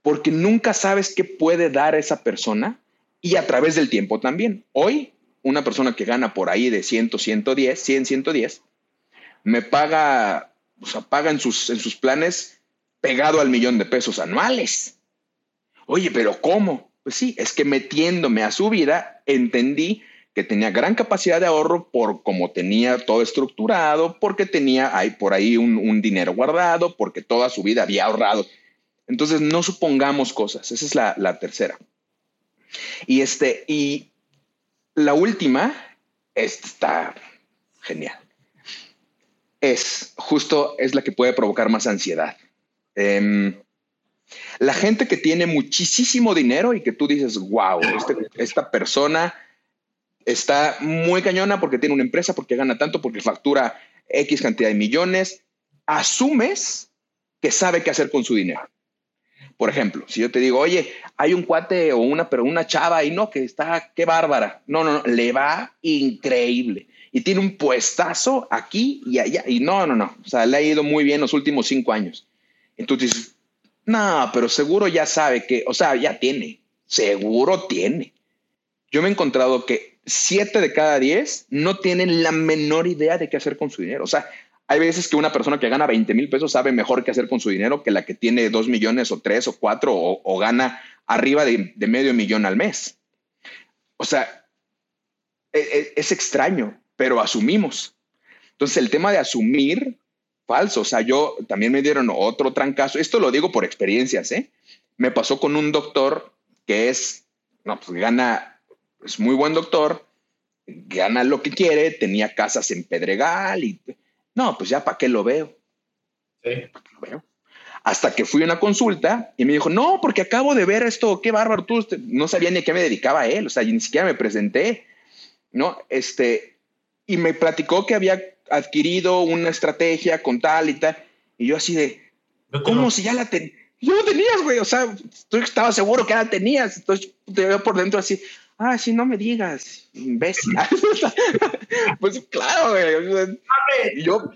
porque nunca sabes qué puede dar esa persona y a través del tiempo también. Hoy, una persona que gana por ahí de 100, 110, 100, 110, me paga, o sea, paga en sus, en sus planes pegado al millón de pesos anuales. Oye, pero ¿cómo? Pues sí, es que metiéndome a su vida, entendí que tenía gran capacidad de ahorro por como tenía todo estructurado, porque tenía ahí por ahí un dinero guardado, porque toda su vida había ahorrado entonces, no supongamos cosas. Esa es la, tercera. Y, este, y la última, está genial. Es justo, es la que puede provocar más ansiedad. Em, la gente que tiene muchísimo dinero y que tú dices, wow, este, esta persona está muy cañona porque tiene una empresa, porque gana tanto, porque factura X cantidad de millones, asumes que sabe qué hacer con su dinero. Por ejemplo, si yo te digo, oye, hay un cuate o una, pero una chava y no, que está, qué bárbara. No, no, no, le va increíble. Y tiene un puestazo aquí y allá. Y no, no, no. O sea, le ha ido muy bien los últimos cinco años. Entonces no, pero seguro ya sabe que, o sea, ya tiene. Seguro tiene. Yo me he encontrado que siete de cada diez no tienen la menor idea de qué hacer con su dinero. O sea, hay veces que una persona que gana 20 mil pesos sabe mejor qué hacer con su dinero que la que tiene 2 millones o 3 o 4 o, gana arriba de, medio millón al mes. O sea, e, e, es, extraño, pero asumimos. Entonces, el tema de asumir, falso. O sea, yo también me dieron otro trancazo. Esto lo digo por experiencias, ¿eh? Me pasó con un doctor que es, no, pues gana, es muy buen doctor, gana lo que quiere, tenía casas en Pedregal y No, pues ya para qué lo veo. Sí. Lo veo. Hasta que fui a una consulta y me dijo, no, porque acabo de ver esto, qué bárbaro, tú no sabía ni a qué me dedicaba él, o sea, ni siquiera me presenté, ¿no? Este, y me platicó que había adquirido una estrategia con tal y tal, y yo así de, ¿cómo si ya la tenía? Yo no tenías, güey, o sea, tú estaba seguro que ya la tenías, entonces te veo por dentro así, ah, sí, no me digas, imbécil. pues claro, güey. Yo,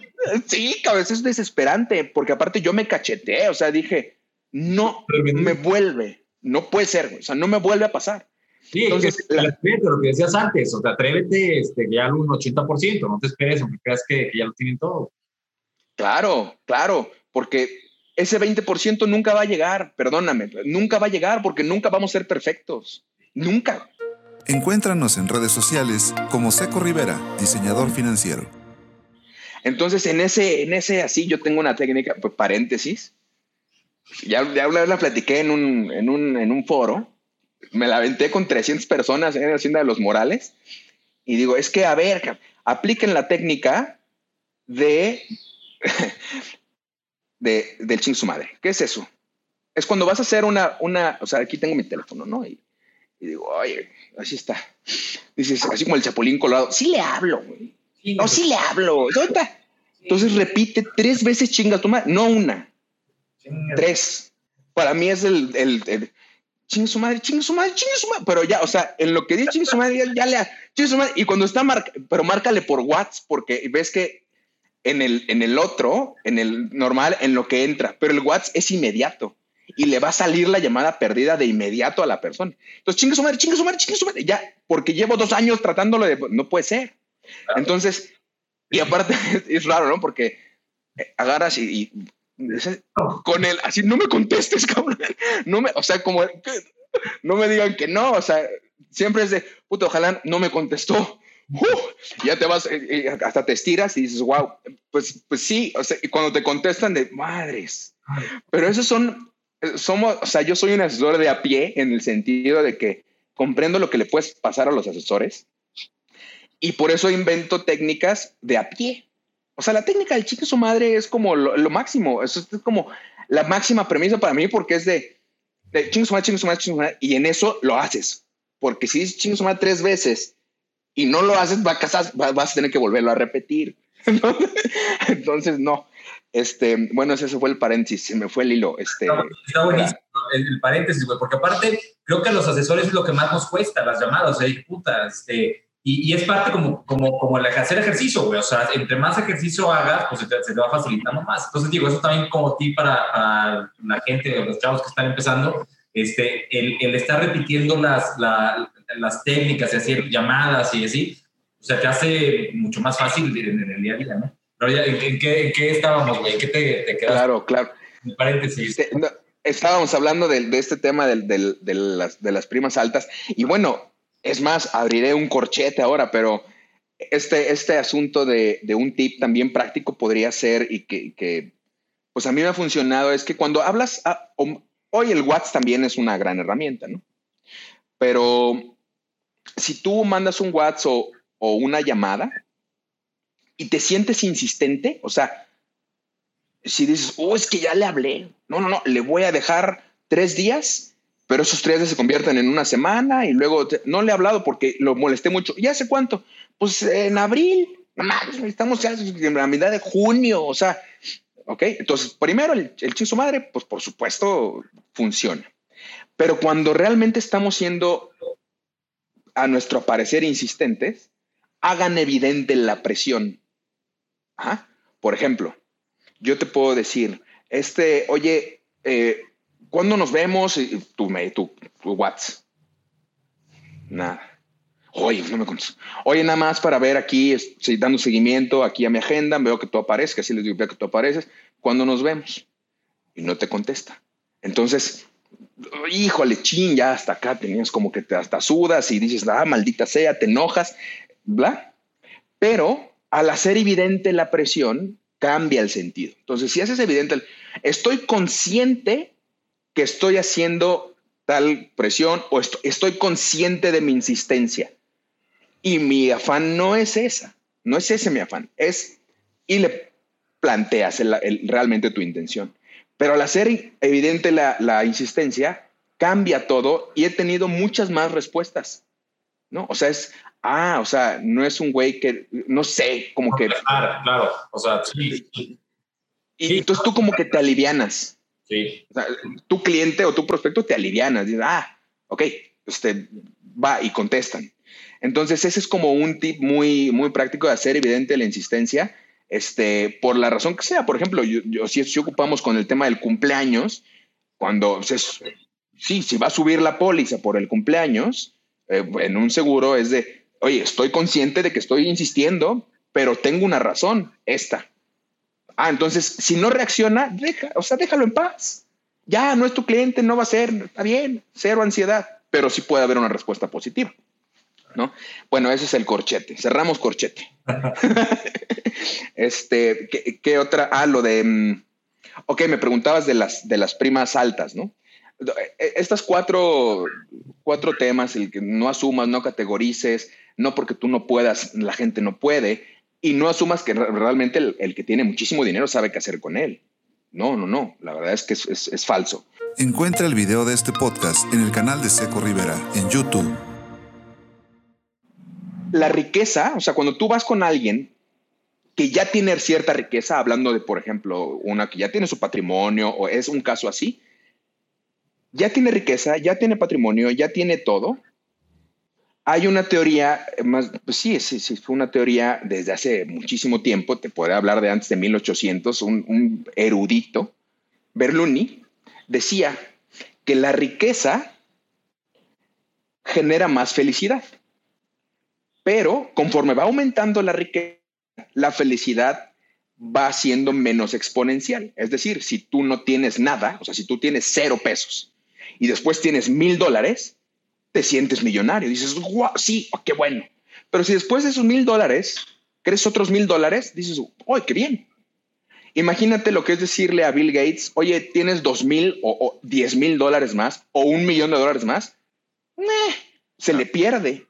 sí, a veces es desesperante, porque aparte yo me cacheteé, o sea, dije, no me vuelve, no puede ser, o sea, no me vuelve a pasar. Sí, Entonces, es, lo que decías antes, o sea, atrévete este, ya un 80%, no te esperes, aunque creas que, que ya lo tienen todo. Claro, claro, porque ese 20% nunca va a llegar, perdóname, nunca va a llegar porque nunca vamos a ser perfectos, nunca. Encuéntranos en redes sociales como Seco Rivera, diseñador financiero. Entonces, en ese, en ese así, yo tengo una técnica, pues paréntesis. Ya, ya la platiqué en un, en, un, en un foro. Me la aventé con 300 personas en la Hacienda de los Morales. Y digo, es que, a ver, apliquen la técnica de, de del ching su madre. ¿Qué es eso? Es cuando vas a hacer una, una, o sea, aquí tengo mi teléfono, ¿no? Y digo, oye, así está. Dices, así como el chapulín colorado, sí le hablo, güey. no, sí le hablo. Entonces repite tres veces chinga tu madre, no una. Tres. Para mí es el, el, el chinga su madre, chinga su madre, chinga su madre. Pero ya, o sea, en lo que dice chinga su madre, ya, le chinga su madre. Y cuando está marca, pero márcale por WhatsApp, porque ves que en el, en el otro, en el normal, en lo que entra, pero el WhatsApp es inmediato y le va a salir la llamada perdida de inmediato a la persona. Entonces, chingue su madre, chingue su madre, chingue su madre. Ya, porque llevo dos años tratándolo de. No puede ser. Entonces, y aparte es raro, ¿no? Porque eh, agarras y, con él, así no me contestes, cabrón. No me, o sea, como no me digan que no, o sea, siempre es de puto, ojalá no me contestó. ya te vas, eh, eh, hasta te estiras y dices, wow, pues, pues sí, o sea, y cuando te contestan de madres, pero esos son somos, o sea, yo soy un asesor de a pie en el sentido de que comprendo lo que le puedes pasar a los asesores y por eso invento técnicas de a pie. O sea, la técnica del chico su madre es como lo, máximo, eso es como la máxima premisa para mí porque es de, de chingo su madre, chingo su madre, chingo su madre, y en eso lo haces. Porque si dices chingo su madre tres veces y no lo haces, vas a tener que volverlo a repetir. Entonces, no. Este, bueno, ese fue el paréntesis, se me fue el hilo. Este, está buenísimo el, paréntesis, güey, porque aparte creo que a los asesores es lo que más nos cuesta, las llamadas, o sea, puta, este, y, y, es parte como, como, como el hacer ejercicio, güey, o sea, entre más ejercicio hagas, pues se te, se te va facilitando más. Entonces, digo, eso también como ti para, para la gente, los chavos que están empezando, este, el, el estar repitiendo las, la, las técnicas y hacer llamadas y así, sea, te hace mucho más fácil en, en el día a día, ¿no? ¿en, qué, estábamos, güey? ¿Qué te, te quedas? Claro, claro. paréntesis. Este, estábamos hablando de, este tema de, las, primas altas. Y bueno, es más, abriré un corchete ahora, pero este, este asunto de, un tip también práctico podría ser y que, pues a mí me ha funcionado, es que cuando hablas, hoy el WhatsApp también es una gran herramienta, ¿no? Pero si tú mandas un WhatsApp o una llamada, y te sientes insistente, o sea, si dices, oh, es que ya le hablé, no, no, no, le voy a dejar tres días, pero esos tres días se convierten en una semana y luego no le he hablado porque lo molesté mucho. ¿Y hace cuánto? Pues en abril, estamos ya en la mitad de junio, o sea, ok, entonces primero el, el su madre, pues por supuesto funciona. Pero cuando realmente estamos siendo, a nuestro parecer, insistentes, hagan evidente la presión por ejemplo, yo te puedo decir, este, oye, eh, ¿cuándo nos vemos? Tú, me, tú, tu WhatsApp. Nada. Oye, no me contestas. Oye, nada más para ver aquí, estoy dando seguimiento aquí a mi agenda, veo que tú aparezcas, así les digo, veo que tú apareces. ¿Cuándo nos vemos? Y no te contesta. Entonces, híjole, ching, ya hasta acá tenías como que te hasta sudas y dices, ah, maldita sea, te enojas, bla. Pero al hacer evidente la presión, cambia el sentido. Entonces, si haces evidente, estoy consciente que estoy haciendo tal presión o estoy, consciente de mi insistencia. Y mi afán no es esa, no es ese mi afán, es, y le planteas realmente tu intención. Pero al hacer evidente la, insistencia, cambia todo y he tenido muchas más respuestas, ¿no? O sea, es, ah, o sea, no es un güey que, no sé, como que... Claro, claro, o sea, sí. Y entonces tú como que te alivianas. Sí. O sea, tu cliente o tu prospecto te alivianas. Dices, ah, ok, usted va y contestan. Entonces, ese es como un tip muy, muy práctico de hacer evidente la insistencia, este, por la razón que sea. Por ejemplo, yo, si, si, ocupamos con el tema del cumpleaños, cuando se, sí, si va a subir la póliza por el cumpleaños, eh, en un seguro es de, oye, estoy consciente de que estoy insistiendo, pero tengo una razón, esta. Ah, entonces, si no reacciona, deja, o sea, déjalo en paz. Ya no es tu cliente, no va a ser, está bien, cero ansiedad, pero sí puede haber una respuesta positiva. ¿No? Bueno, ese es el corchete. Cerramos corchete. este, ¿qué, otra? Ah, lo de. Mm, ok, me preguntabas de las, de las primas altas, ¿no? E, estas cuatro, cuatro temas, el que no asumas, no categorices, no porque tú no puedas, la gente no puede, y no asumas que realmente el, que tiene muchísimo dinero sabe qué hacer con él. No, no, no, la verdad es que es, es falso. Encuentra el video de este podcast en el canal de Seco Rivera en YouTube. La riqueza, o sea, cuando tú vas con alguien que ya tiene cierta riqueza, hablando de, por ejemplo, una que ya tiene su patrimonio o es un caso así, ya tiene riqueza, ya tiene patrimonio, ya tiene todo. Hay una teoría, más, pues sí, sí, sí, fue una teoría desde hace muchísimo tiempo, te puede hablar de antes de 1800, un, un erudito, Berluni, decía que la riqueza genera más felicidad, pero conforme va aumentando la riqueza, la felicidad va siendo menos exponencial. Es decir, si tú no tienes nada, o sea, si tú tienes cero pesos y después tienes mil dólares, te sientes millonario. Dices, wow, sí, oh, qué bueno. Pero si después de esos mil dólares crees otros mil dólares, dices, ¡ay, qué bien! Imagínate lo que es decirle a Bill Gates, oye, tienes dos mil o, diez mil dólares más o un millón de dólares más. se le pierde.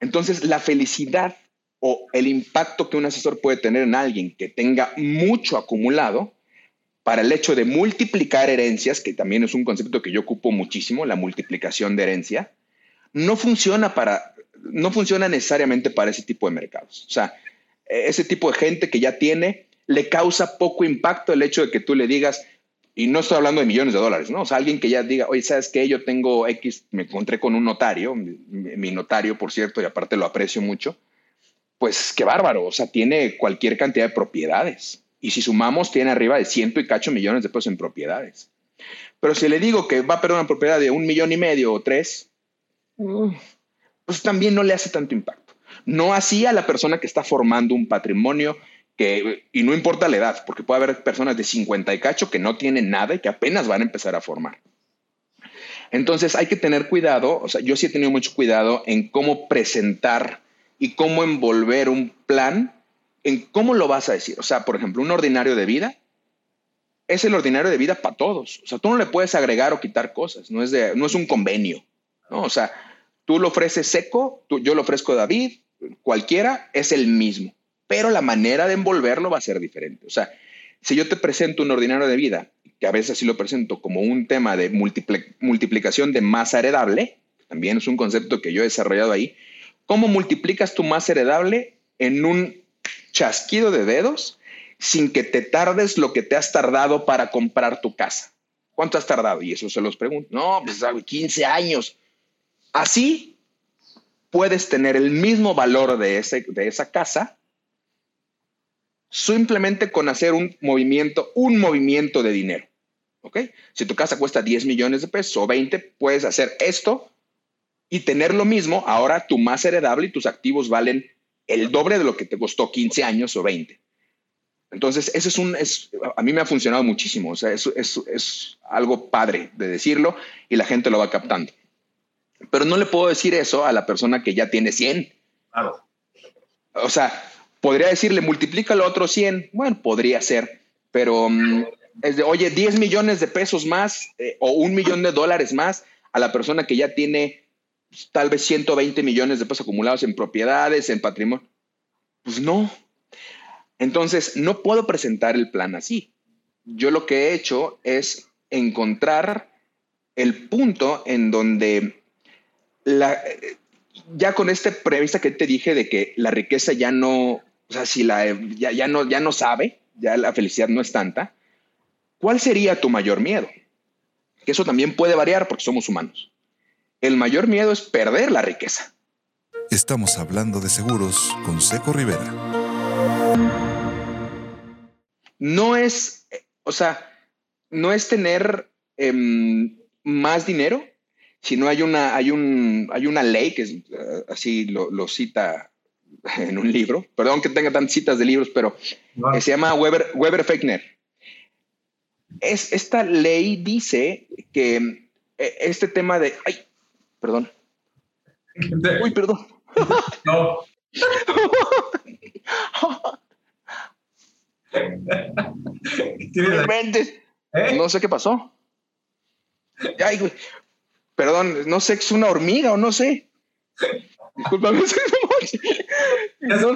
Entonces, la felicidad o el impacto que un asesor puede tener en alguien que tenga mucho acumulado para el hecho de multiplicar herencias, que también es un concepto que yo ocupo muchísimo, la multiplicación de herencia, no funciona para, no funciona necesariamente para ese tipo de mercados. O sea, ese tipo de gente que ya tiene, le causa poco impacto el hecho de que tú le digas, y no estoy hablando de millones de dólares, ¿no? O sea, alguien que ya diga, oye, ¿sabes qué? Yo tengo X, me encontré con un notario, mi, mi notario, por cierto, y aparte lo aprecio mucho, pues qué bárbaro, o sea, tiene cualquier cantidad de propiedades y si sumamos, tiene arriba de ciento y cacho millones de pesos en propiedades. Pero si le digo que va a perder una propiedad de un millón y medio o tres, pues también no le hace tanto impacto. No así a la persona que está formando un patrimonio que, y no importa la edad, porque puede haber personas de 50 y cacho que no tienen nada y que apenas van a empezar a formar. Entonces hay que tener cuidado, o sea, yo sí he tenido mucho cuidado en cómo presentar y cómo envolver un plan en cómo lo vas a decir. O sea, por ejemplo, un ordinario de vida es el ordinario de vida para todos. O sea, tú no le puedes agregar o quitar cosas, no es, no es un convenio. ¿no? O sea, tú lo ofreces seco, yo lo ofrezco a David, cualquiera es el mismo, pero la manera de envolverlo va a ser diferente. O sea, si yo te presento un ordinario de vida, que a veces así lo presento como un tema de multiplicación de masa heredable, también es un concepto que yo he desarrollado ahí, ¿cómo multiplicas tu masa heredable en un chasquido de dedos sin que te tardes lo que te has tardado para comprar tu casa. ¿Cuánto has tardado? Y eso se los pregunto. No, pues 15 años. Así puedes tener el mismo valor de, ese, de esa casa simplemente con hacer un movimiento, un movimiento de dinero. ¿Ok? Si tu casa cuesta 10 millones de pesos o 20, puedes hacer esto y tener lo mismo. Ahora tu más heredable y tus activos valen el doble de lo que te costó 15 años o 20. Entonces, eso es un, es, a mí me ha funcionado muchísimo, o sea, es, es, es algo padre de decirlo y la gente lo va captando. Pero no le puedo decir eso a la persona que ya tiene 100. Claro. O sea, podría decirle, multiplícalo otro 100. Bueno, podría ser, pero mm, es de, oye, 10 millones de pesos más eh, o un millón de dólares más a la persona que ya tiene tal vez 120 millones de pesos acumulados en propiedades, en patrimonio. Pues no. Entonces, no puedo presentar el plan así. Yo lo que he hecho es encontrar el punto en donde la, ya con esta premisa que te dije de que la riqueza ya no, o sea, si la, ya, ya, no, ya no sabe, ya la felicidad no es tanta, ¿cuál sería tu mayor miedo? Que eso también puede variar porque somos humanos. El mayor miedo es perder la riqueza. Estamos hablando de seguros con Seco Rivera. No es, o sea, no es tener em, más dinero, sino hay una, hay un, hay una ley que eh, así lo, cita en un libro. Perdón que tenga tantas citas de libros, pero se llama Weber, Weber Fechner. Es, esta ley dice que eh, este tema de. Ay, perdón. Uy, perdón. No. ¿Eh? No sé qué pasó. Ay, Perdón, no sé, es una hormiga o no sé. Disculpame. no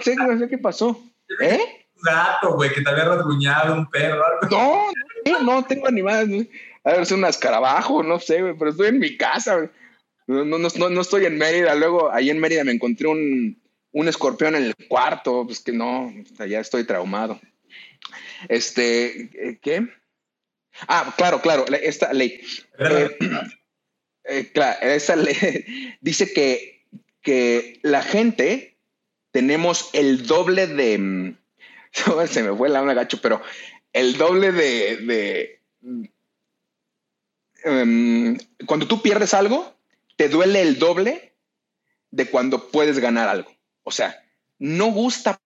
sé, no sé qué pasó. ¿Eh? Un gato, güey, que te había rasguñado, un perro. No, no, no tengo animales. A ver, es un escarabajo, no sé, güey, pero estoy en mi casa. No, no, no, no, estoy en Mérida. Luego, ahí en Mérida me encontré un, un escorpión en el cuarto. Pues que no, ya estoy traumado. Este, ¿qué? Ah, claro, claro, esta ley. Eh, eh, claro, esa ley dice que, que la gente tenemos el doble de. Mm, se me fue la una gacho, pero el doble de. de em, cuando tú pierdes algo, te duele el doble de cuando puedes ganar algo. O sea, no gusta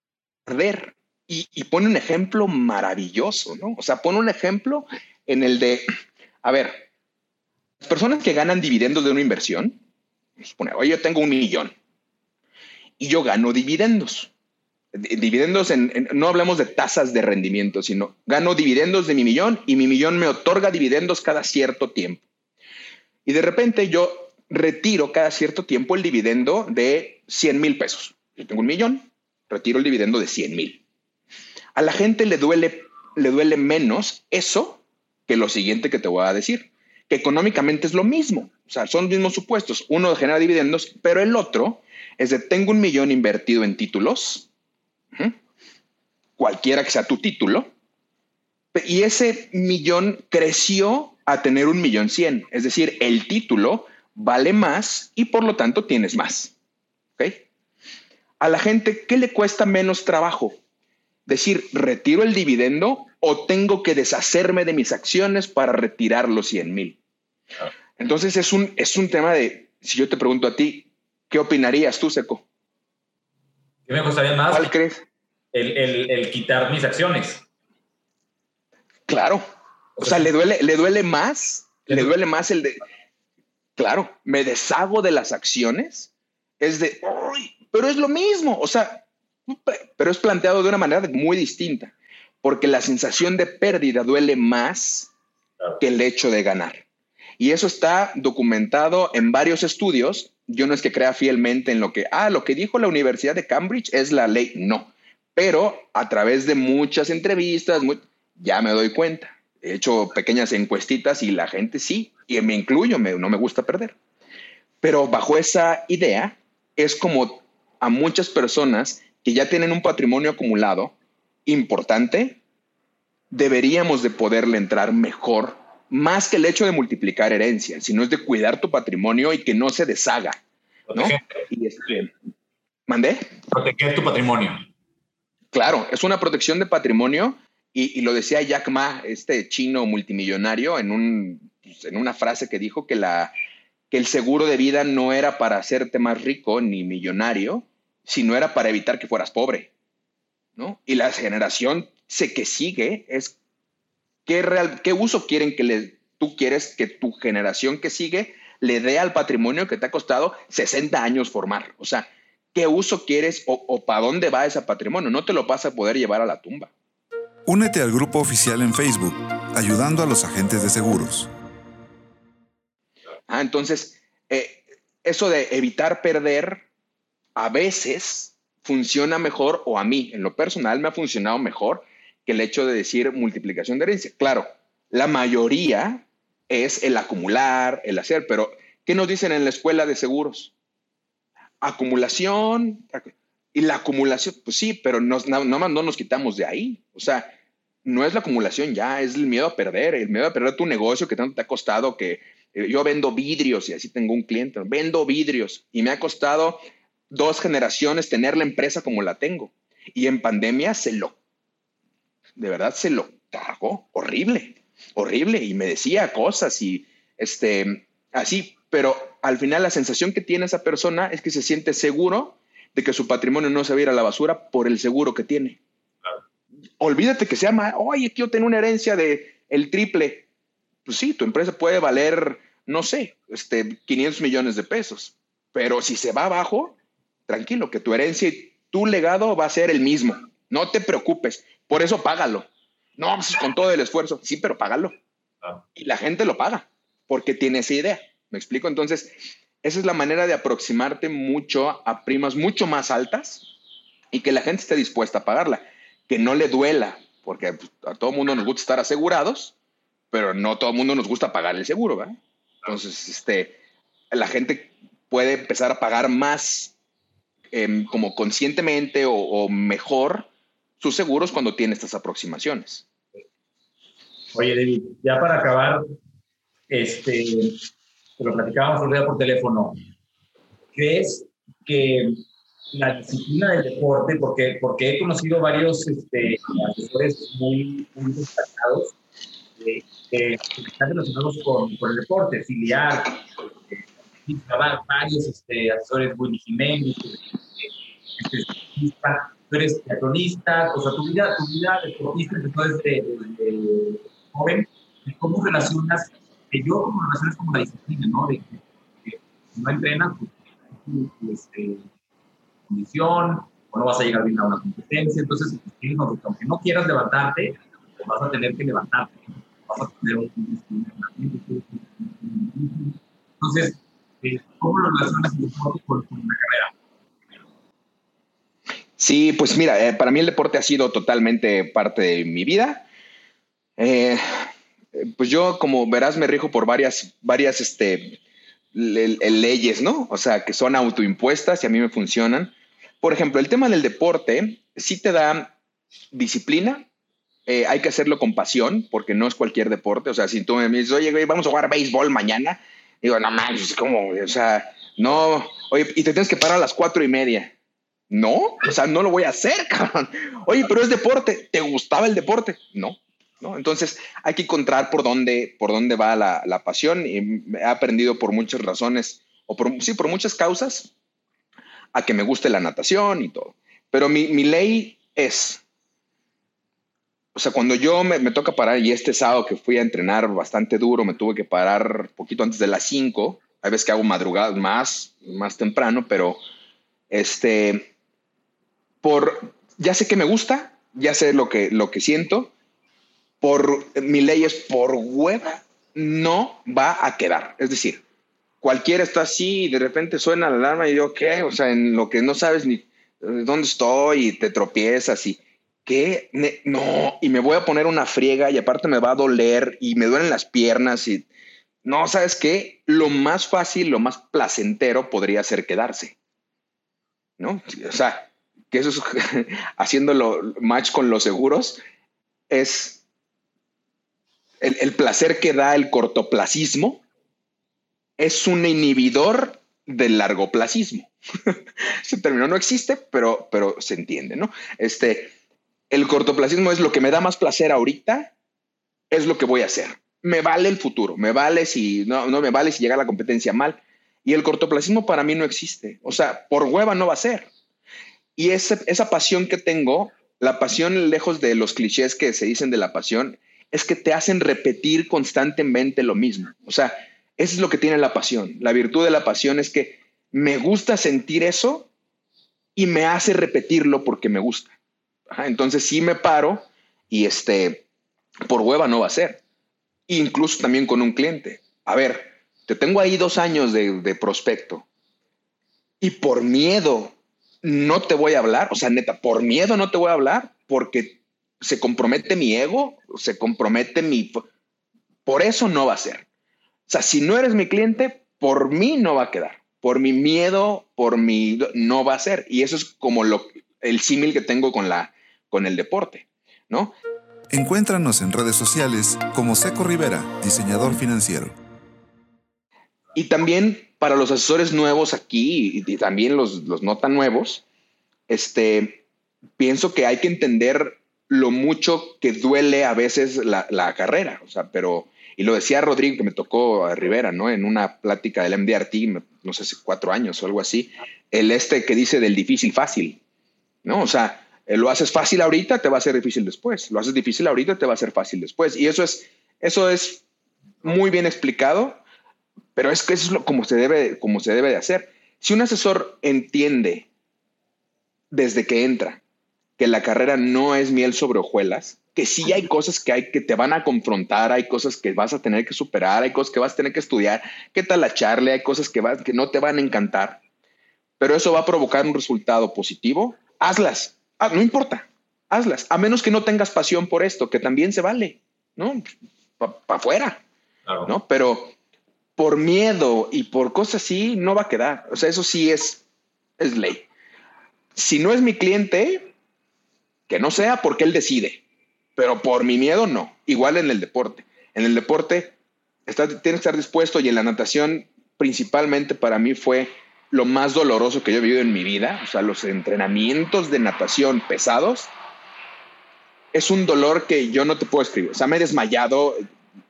perder. Y, y, pone un ejemplo maravilloso, ¿no? O sea, pone un ejemplo en el de, a ver, las personas que ganan dividendos de una inversión, supone, oye, yo tengo un millón y yo gano dividendos. Dividendos, en, no hablamos de tasas de rendimiento, sino gano dividendos de mi millón y mi millón me otorga dividendos cada cierto tiempo. Y de repente yo retiro cada cierto tiempo el dividendo de 100 mil pesos. Yo tengo un millón, retiro el dividendo de 100 mil. A la gente le duele, le duele menos eso que lo siguiente que te voy a decir, que económicamente es lo mismo. O sea, son mismos supuestos. Uno genera dividendos, pero el otro es de tengo un millón invertido en títulos, cualquiera que sea tu título, y ese millón creció a tener un millón cien. Es decir, el título vale más y por lo tanto tienes más. A la gente, ¿qué le cuesta menos trabajo? Decir, retiro el dividendo o tengo que deshacerme de mis acciones para retirar los 100 mil. Entonces es un, es un tema de, si yo te pregunto a ti, ¿qué opinarías tú, Seco? ¿Qué me costaría más? ¿Cuál crees? El, quitar mis acciones. Claro. O, sea, le duele, le duele más, le duele más el de, claro, me deshago de las acciones, es de, pero es lo mismo, o sea, pero es planteado de una manera muy distinta porque la sensación de pérdida duele más que el hecho de ganar. Y eso está documentado en varios estudios. Yo no es que crea fielmente en lo que, ah, lo que dijo la Universidad de Cambridge es la ley. No, pero a través de muchas entrevistas, ya me doy cuenta. He hecho pequeñas encuestitas y la gente sí, y me incluyo, no me gusta perder. Pero bajo esa idea, es como a muchas personas que ya tienen un patrimonio acumulado, importante, deberíamos de poderle entrar mejor, más que el hecho de multiplicar herencia, sino es de cuidar tu patrimonio y que no se deshaga. ¿no? Y este, ¿Mandé? Proteger tu patrimonio. Claro, es una protección de patrimonio y, lo decía Jack Ma, este chino multimillonario, en, un, en una frase que dijo que, la, que el seguro de vida no era para hacerte más rico ni millonario, sino era para evitar que fueras pobre. ¿no? Y la generación que sigue es qué, real, qué uso quieren que le, tú quieres que tu generación que sigue le dé al patrimonio que te ha costado 60 años formar. O sea, ¿qué uso quieres o, o para dónde va ese patrimonio? No te lo vas a poder llevar a la tumba. Únete al grupo oficial en Facebook, ayudando a los agentes de seguros. Ah, entonces, eh, eso de evitar perder, a veces funciona mejor, o a mí, en lo personal, me ha funcionado mejor que el hecho de decir multiplicación de herencia. Claro, la mayoría es el acumular, el hacer, pero ¿qué nos dicen en la escuela de seguros? Acumulación. Y la acumulación, pues sí, pero nos, no, no, no nos quitamos de ahí. O sea, no es la acumulación ya, es el miedo a perder, el miedo a perder tu negocio que tanto te ha costado que eh, yo vendo vidrios y así tengo un cliente, vendo vidrios y me ha costado dos generaciones tener la empresa como la tengo. Y en pandemia se lo, de verdad se lo tragó, horrible, horrible. Y me decía cosas y este, así, pero al final la sensación que tiene esa persona es que se siente seguro de que su patrimonio no se va a ir a la basura por el seguro que tiene olvídate que se llama, oye, yo tengo una herencia de el triple. Pues sí, tu empresa puede valer, no sé, este, 500 millones de pesos. Pero si se va abajo, tranquilo, que tu herencia y tu legado va a ser el mismo. No te preocupes. Por eso págalo. No, pues con todo el esfuerzo. Sí, pero págalo. Y la gente lo paga porque tiene esa idea. ¿Me explico? Entonces, esa es la manera de aproximarte mucho a primas mucho más altas y que la gente esté dispuesta a pagarla que no le duela, porque pues, a todo mundo nos gusta estar asegurados, pero no todo mundo nos gusta pagar el seguro, ¿verdad? Entonces, este, la gente puede empezar a pagar más em, como conscientemente o, mejor sus seguros cuando tiene estas aproximaciones. Oye, David, ya para acabar, este, lo platicábamos un día por teléfono. ¿Crees que la disciplina del deporte, porque, porque he conocido varios este, asesores muy, muy destacados eh, que están relacionados con, con, el deporte, filiar, eh, varios este, asesores, Willy Jiménez, este, tú eres teatronista, o sea, tu vida, tu vida deportista empezó desde, desde, joven, cómo relacionas, que yo como relacionas como la disciplina, ¿no? De que, no entrenas, pues, este, condición, o no vas a llegar bien a una competencia. Entonces, aunque no quieras levantarte, pues vas a tener que levantarte. Vas a tener un Entonces, eh, ¿cómo lo relacionas el deporte con, una carrera? Sí, pues mira, eh, para mí el deporte ha sido totalmente parte de mi vida. Eh, pues yo, como verás, me rijo por varias, varias este, leyes, ¿no? O sea, que son autoimpuestas y a mí me funcionan por ejemplo, el tema del deporte sí te da disciplina, eh, hay que hacerlo con pasión, porque no es cualquier deporte. O sea, si tú me dices, oye, vamos a jugar béisbol mañana, digo, no manches, como, o sea, no, oye, y te tienes que parar a las cuatro y media. No, o sea, no lo voy a hacer, cabrón. Oye, pero es deporte. ¿Te gustaba el deporte? No, no. Entonces hay que encontrar por dónde, por dónde va la, la pasión y he aprendido por muchas razones o por, sí, por muchas causas a que me guste la natación y todo. Pero mi, ley es, o sea, cuando yo me, toca parar, y este sábado que fui a entrenar bastante duro, me tuve que parar poquito antes de las 5, hay veces que hago madrugadas más, más temprano, pero este, por, ya sé que me gusta, ya sé lo que, lo que siento, por mi ley es por hueva, no va a quedar. Es decir, cualquiera está así y de repente suena la alarma y yo, ¿qué? O sea, en lo que no sabes ni dónde estoy y te tropiezas y, ¿qué? no, y me voy a poner una friega y aparte me va a doler y me duelen las piernas y, no, ¿sabes qué? Lo más fácil, lo más placentero podría ser quedarse, ¿no? O sea, que eso es haciéndolo match con los seguros, es el, el placer que da el cortoplacismo es un inhibidor del largoplacismo. Ese término no existe, pero, pero se entiende, ¿no? Este, el cortoplacismo es lo que me da más placer ahorita, es lo que voy a hacer. Me vale el futuro, me vale si no, no me vale si llega la competencia mal. Y el cortoplacismo para mí no existe. O sea, por hueva no va a ser. Y esa pasión que tengo, la pasión lejos de los clichés que se dicen de la pasión, es que te hacen repetir constantemente lo mismo. O sea, eso es lo que tiene la pasión. La virtud de la pasión es que me gusta sentir eso y me hace repetirlo porque me gusta. entonces sí me paro y este, por hueva no va a ser. Incluso también con un cliente. A ver, te tengo ahí dos años de, de prospecto y por miedo no te voy a hablar, o sea, neta, por miedo no te voy a hablar, porque se compromete mi ego, se compromete mi... Por eso no va a ser. O sea, si no eres mi cliente, por mí no va a quedar. Por mi miedo, por mi... no va a ser. Y eso es como lo, el símil que tengo con, la, con el deporte, ¿no? Encuéntranos en redes sociales como Seco Rivera, diseñador financiero. Y también para los asesores nuevos aquí y, también los, los, no tan nuevos, este, pienso que hay que entender lo mucho que duele a veces la, la, carrera. O sea, pero, y lo decía Rodrigo, que me tocó a Rivera, ¿no? En una plática del MDRT, no sé si cuatro años o algo así, el este que dice del difícil fácil, ¿no? O sea, eh, lo haces fácil ahorita, te va a ser difícil después. Lo haces difícil ahorita, te va a ser fácil después. Y eso es, eso es muy bien explicado, pero es que eso es lo, como, se debe, como se debe de hacer. Si un asesor entiende desde que entra que la carrera no es miel sobre hojuelas, que sí hay cosas que, hay, que te van a confrontar, hay cosas que vas a tener que superar, hay cosas que vas a tener que estudiar, qué tal la charla, hay cosas que, que no te van a encantar, pero eso va a provocar un resultado positivo, hazlas Ah, no importa, hazlas, a menos que no tengas pasión por esto, que también se vale, ¿no? Para afuera, ¿no? Pero por miedo y por cosas así, no va a quedar. O sea, eso sí es, es ley. Si no es mi cliente, que no sea porque él decide, pero por mi miedo no. Igual en el deporte. En el deporte está, tienes que estar dispuesto y en la natación principalmente para mí fue lo más doloroso que yo he vivido en mi vida, o sea, los entrenamientos de natación pesados, es un dolor que yo no te puedo escribir. O sea, me he desmayado,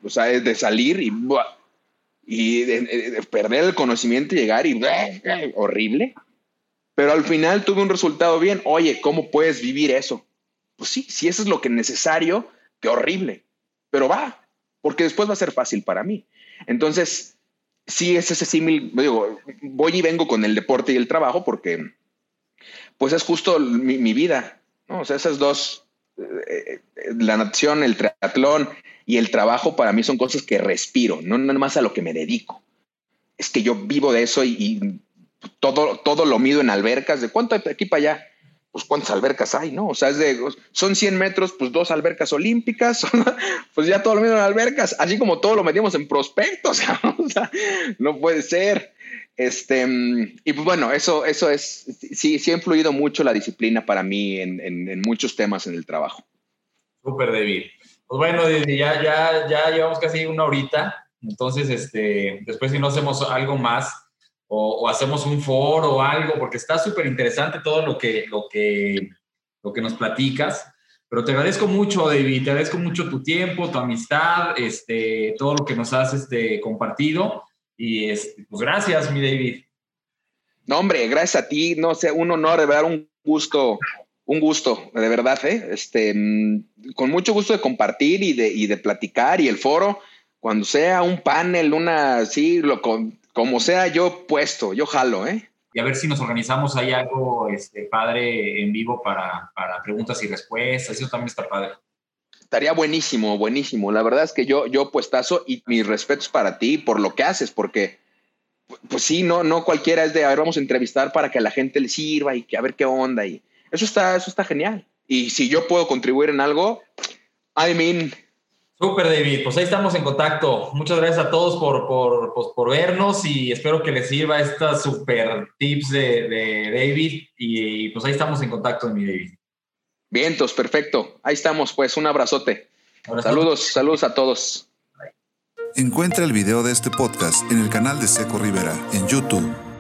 o sea, de salir y, y de, perder el conocimiento y llegar y horrible. Pero al final tuve un resultado bien. Oye, ¿cómo puedes vivir eso? Pues sí, si eso es lo que es necesario, qué horrible. Pero va, porque después va a ser fácil para mí. Entonces, sí es ese símil, digo, voy y vengo con el deporte y el trabajo porque pues es justo mi, vida, ¿no? O sea, esas dos, eh, eh, la natación, el triatlón y el trabajo para mí son cosas que respiro, no nada más a lo que me dedico. Es que yo vivo de eso y, y todo, todo lo mido en albercas, de cuánto hay aquí para allá pues cuántas albercas hay, ¿no? O sea, es de, son 100 metros, pues dos albercas olímpicas, pues ya todo lo mismo en albercas, así como todo lo metimos en prospectos, o sea, no puede ser. Este, y pues bueno, eso, eso es, sí, sí ha influido mucho la disciplina para mí en, en, muchos temas en el trabajo. Súper, David. Pues bueno, ya, ya, ya llevamos casi una horita, entonces, este, después si no hacemos algo más, o, hacemos un foro o algo, porque está súper interesante todo lo que, lo, que, lo que nos platicas. Pero te agradezco mucho, David, te agradezco mucho tu tiempo, tu amistad, este, todo lo que nos has este, compartido. Y este, pues gracias, mi David. No, hombre, gracias a ti. No sé, un honor, de verdad, un gusto, un gusto, de verdad, ¿eh? Este, mm, con mucho gusto de compartir y de, y de platicar y el foro, cuando sea un panel, una, sí, lo, con, como sea, yo puesto, yo jalo, ¿eh? Y a ver si nos organizamos ahí algo este, padre en vivo para, para preguntas y respuestas. Eso también está padre. Estaría buenísimo, buenísimo. La verdad es que yo, yo puestazo y mis respetos para ti por lo que haces, porque pues sí, no, no cualquiera es de, a ver, vamos a entrevistar para que a la gente le sirva y que a ver qué onda. Y eso está, eso está genial. Y si yo puedo contribuir en algo, I mean, Súper, David. Pues ahí estamos en contacto. Muchas gracias a todos por, por, pues, por vernos y espero que les sirva estas super tips de, de David. Y, pues ahí estamos en contacto, mi David. Vientos, perfecto. Ahí estamos, pues. Un abrazote. Saludos, saludos a todos. Encuentra el video de este podcast en el canal de Seco Rivera en YouTube.